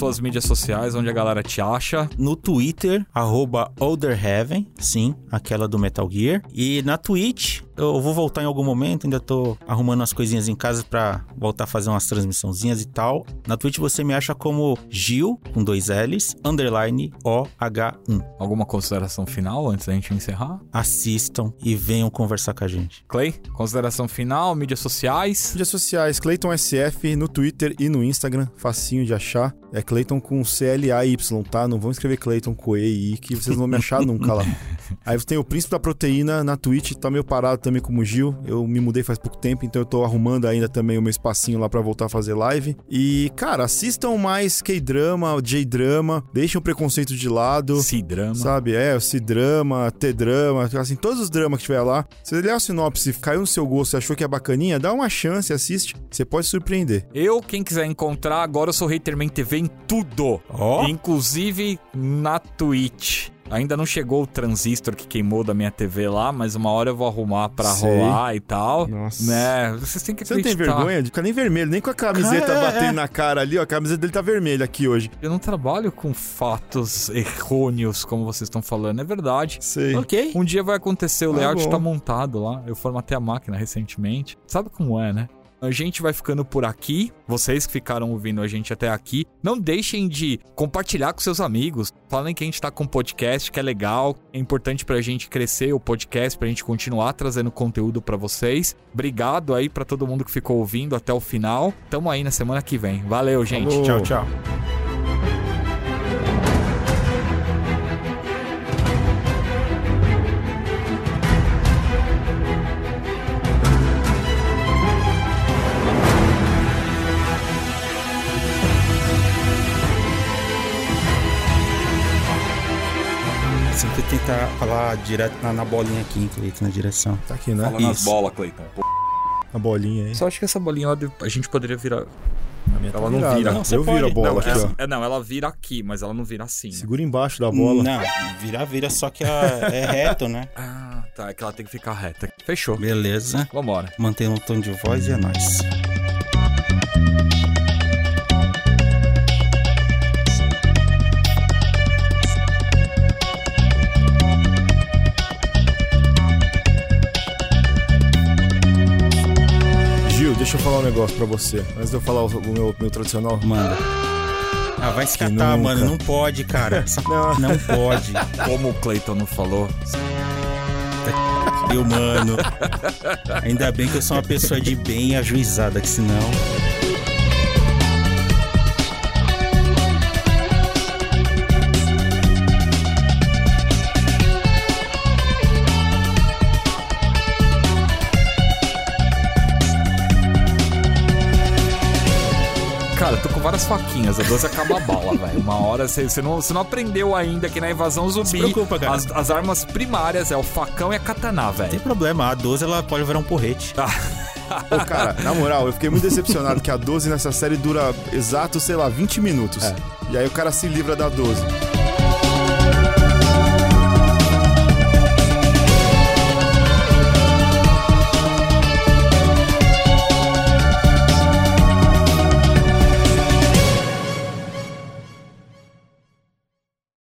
Suas mídias sociais, onde a galera te acha. No Twitter, arroba Olderheaven, sim, aquela do Metal Gear. E na Twitch, eu vou voltar em algum momento, ainda tô arrumando as coisinhas em casa pra voltar a fazer umas transmissãozinhas e tal. Na Twitch você me acha como Gil, com dois L's, underline OH1. Alguma consideração final antes da gente encerrar? Assistam e venham conversar com a gente. Clay, consideração final, mídias sociais. Mídias sociais, Clayton SF no Twitter e no Instagram, facinho de achar. É Clayton com C-L-A-Y, tá? Não vão escrever Clayton com E e I, que vocês não vão me achar nunca lá. (laughs) Aí você tem o Príncipe da Proteína na Twitch, tá meio parado também como o Gil. Eu me mudei faz pouco tempo, então eu tô arrumando ainda também o meu espacinho lá pra voltar a fazer live. E, cara, assistam mais K-drama, J-drama, deixem o preconceito de lado. Se drama. Sabe, é, o C-drama, T-drama, assim, todos os dramas que tiver lá. Se ler a sinopse, caiu no seu gosto e achou que é bacaninha, dá uma chance, assiste. Você pode surpreender. Eu, quem quiser encontrar, agora eu sou Haterman TV em tudo. Ó. Inclusive na Twitch. Ainda não chegou o transistor que queimou da minha TV lá, mas uma hora eu vou arrumar pra Sei. rolar e tal. Nossa. Né? Vocês têm que Você não tem acreditar. vergonha de ficar nem vermelho, nem com a camiseta Cara, é, batendo é. na cara ali, ó. A camiseta dele tá vermelha aqui hoje. Eu não trabalho com fatos errôneos, como vocês estão falando. É verdade. Sei. Ok. Um dia vai acontecer, o Tá layout bom. tá montado lá. Eu formatei a máquina recentemente. Sabe como é, né? A gente vai ficando por aqui. Vocês que ficaram ouvindo a gente até aqui, não deixem de compartilhar com seus amigos. Falem que a gente tá com um podcast que é legal. É importante pra gente crescer o podcast, pra gente continuar trazendo conteúdo pra vocês. Obrigado aí pra todo mundo que ficou ouvindo até o final. Tamo aí na semana que vem. Valeu, gente. Falou. Tchau, tchau. Falar direto na, na bolinha aqui, Cleiton, na direção. Tá aqui, né? Fala nas bolas, Cleiton. A bolinha aí. Só acho que essa bolinha de- a gente poderia virar. Tá ela não virada. vira. Não, você Eu viro a bola Não, aqui, essa- ó. é, não, ela vira aqui, mas ela não vira assim. né? Segura embaixo da bola. Não, vira, vira, só que é, é reto, né? (laughs) Ah, tá. É que ela tem que ficar reta. Fechou. Beleza. Vambora. Mantenha o tom de voz e é nóis. Negócio pra você. Antes de eu falar o, o meu, meu tradicional. Manda. Ah, vai se Que catar, nunca. mano. Não pode, cara. (laughs) Não. Não pode. Como o Cleiton não falou. Eu, mano. Ainda bem que eu sou uma pessoa de bem ajuizada, que senão. Várias faquinhas. A 12 acaba a bala, velho. Uma hora você você não, você não aprendeu ainda que na invasão zumbi. Se preocupa, cara. As, as armas primárias é o facão e a katana, Não tem velho. problema. A 12 ela pode virar um porrete. Ô, cara, na moral, eu fiquei muito decepcionado que a 12 nessa série dura exato, sei lá, 20 minutos. E aí o cara se livra da 12.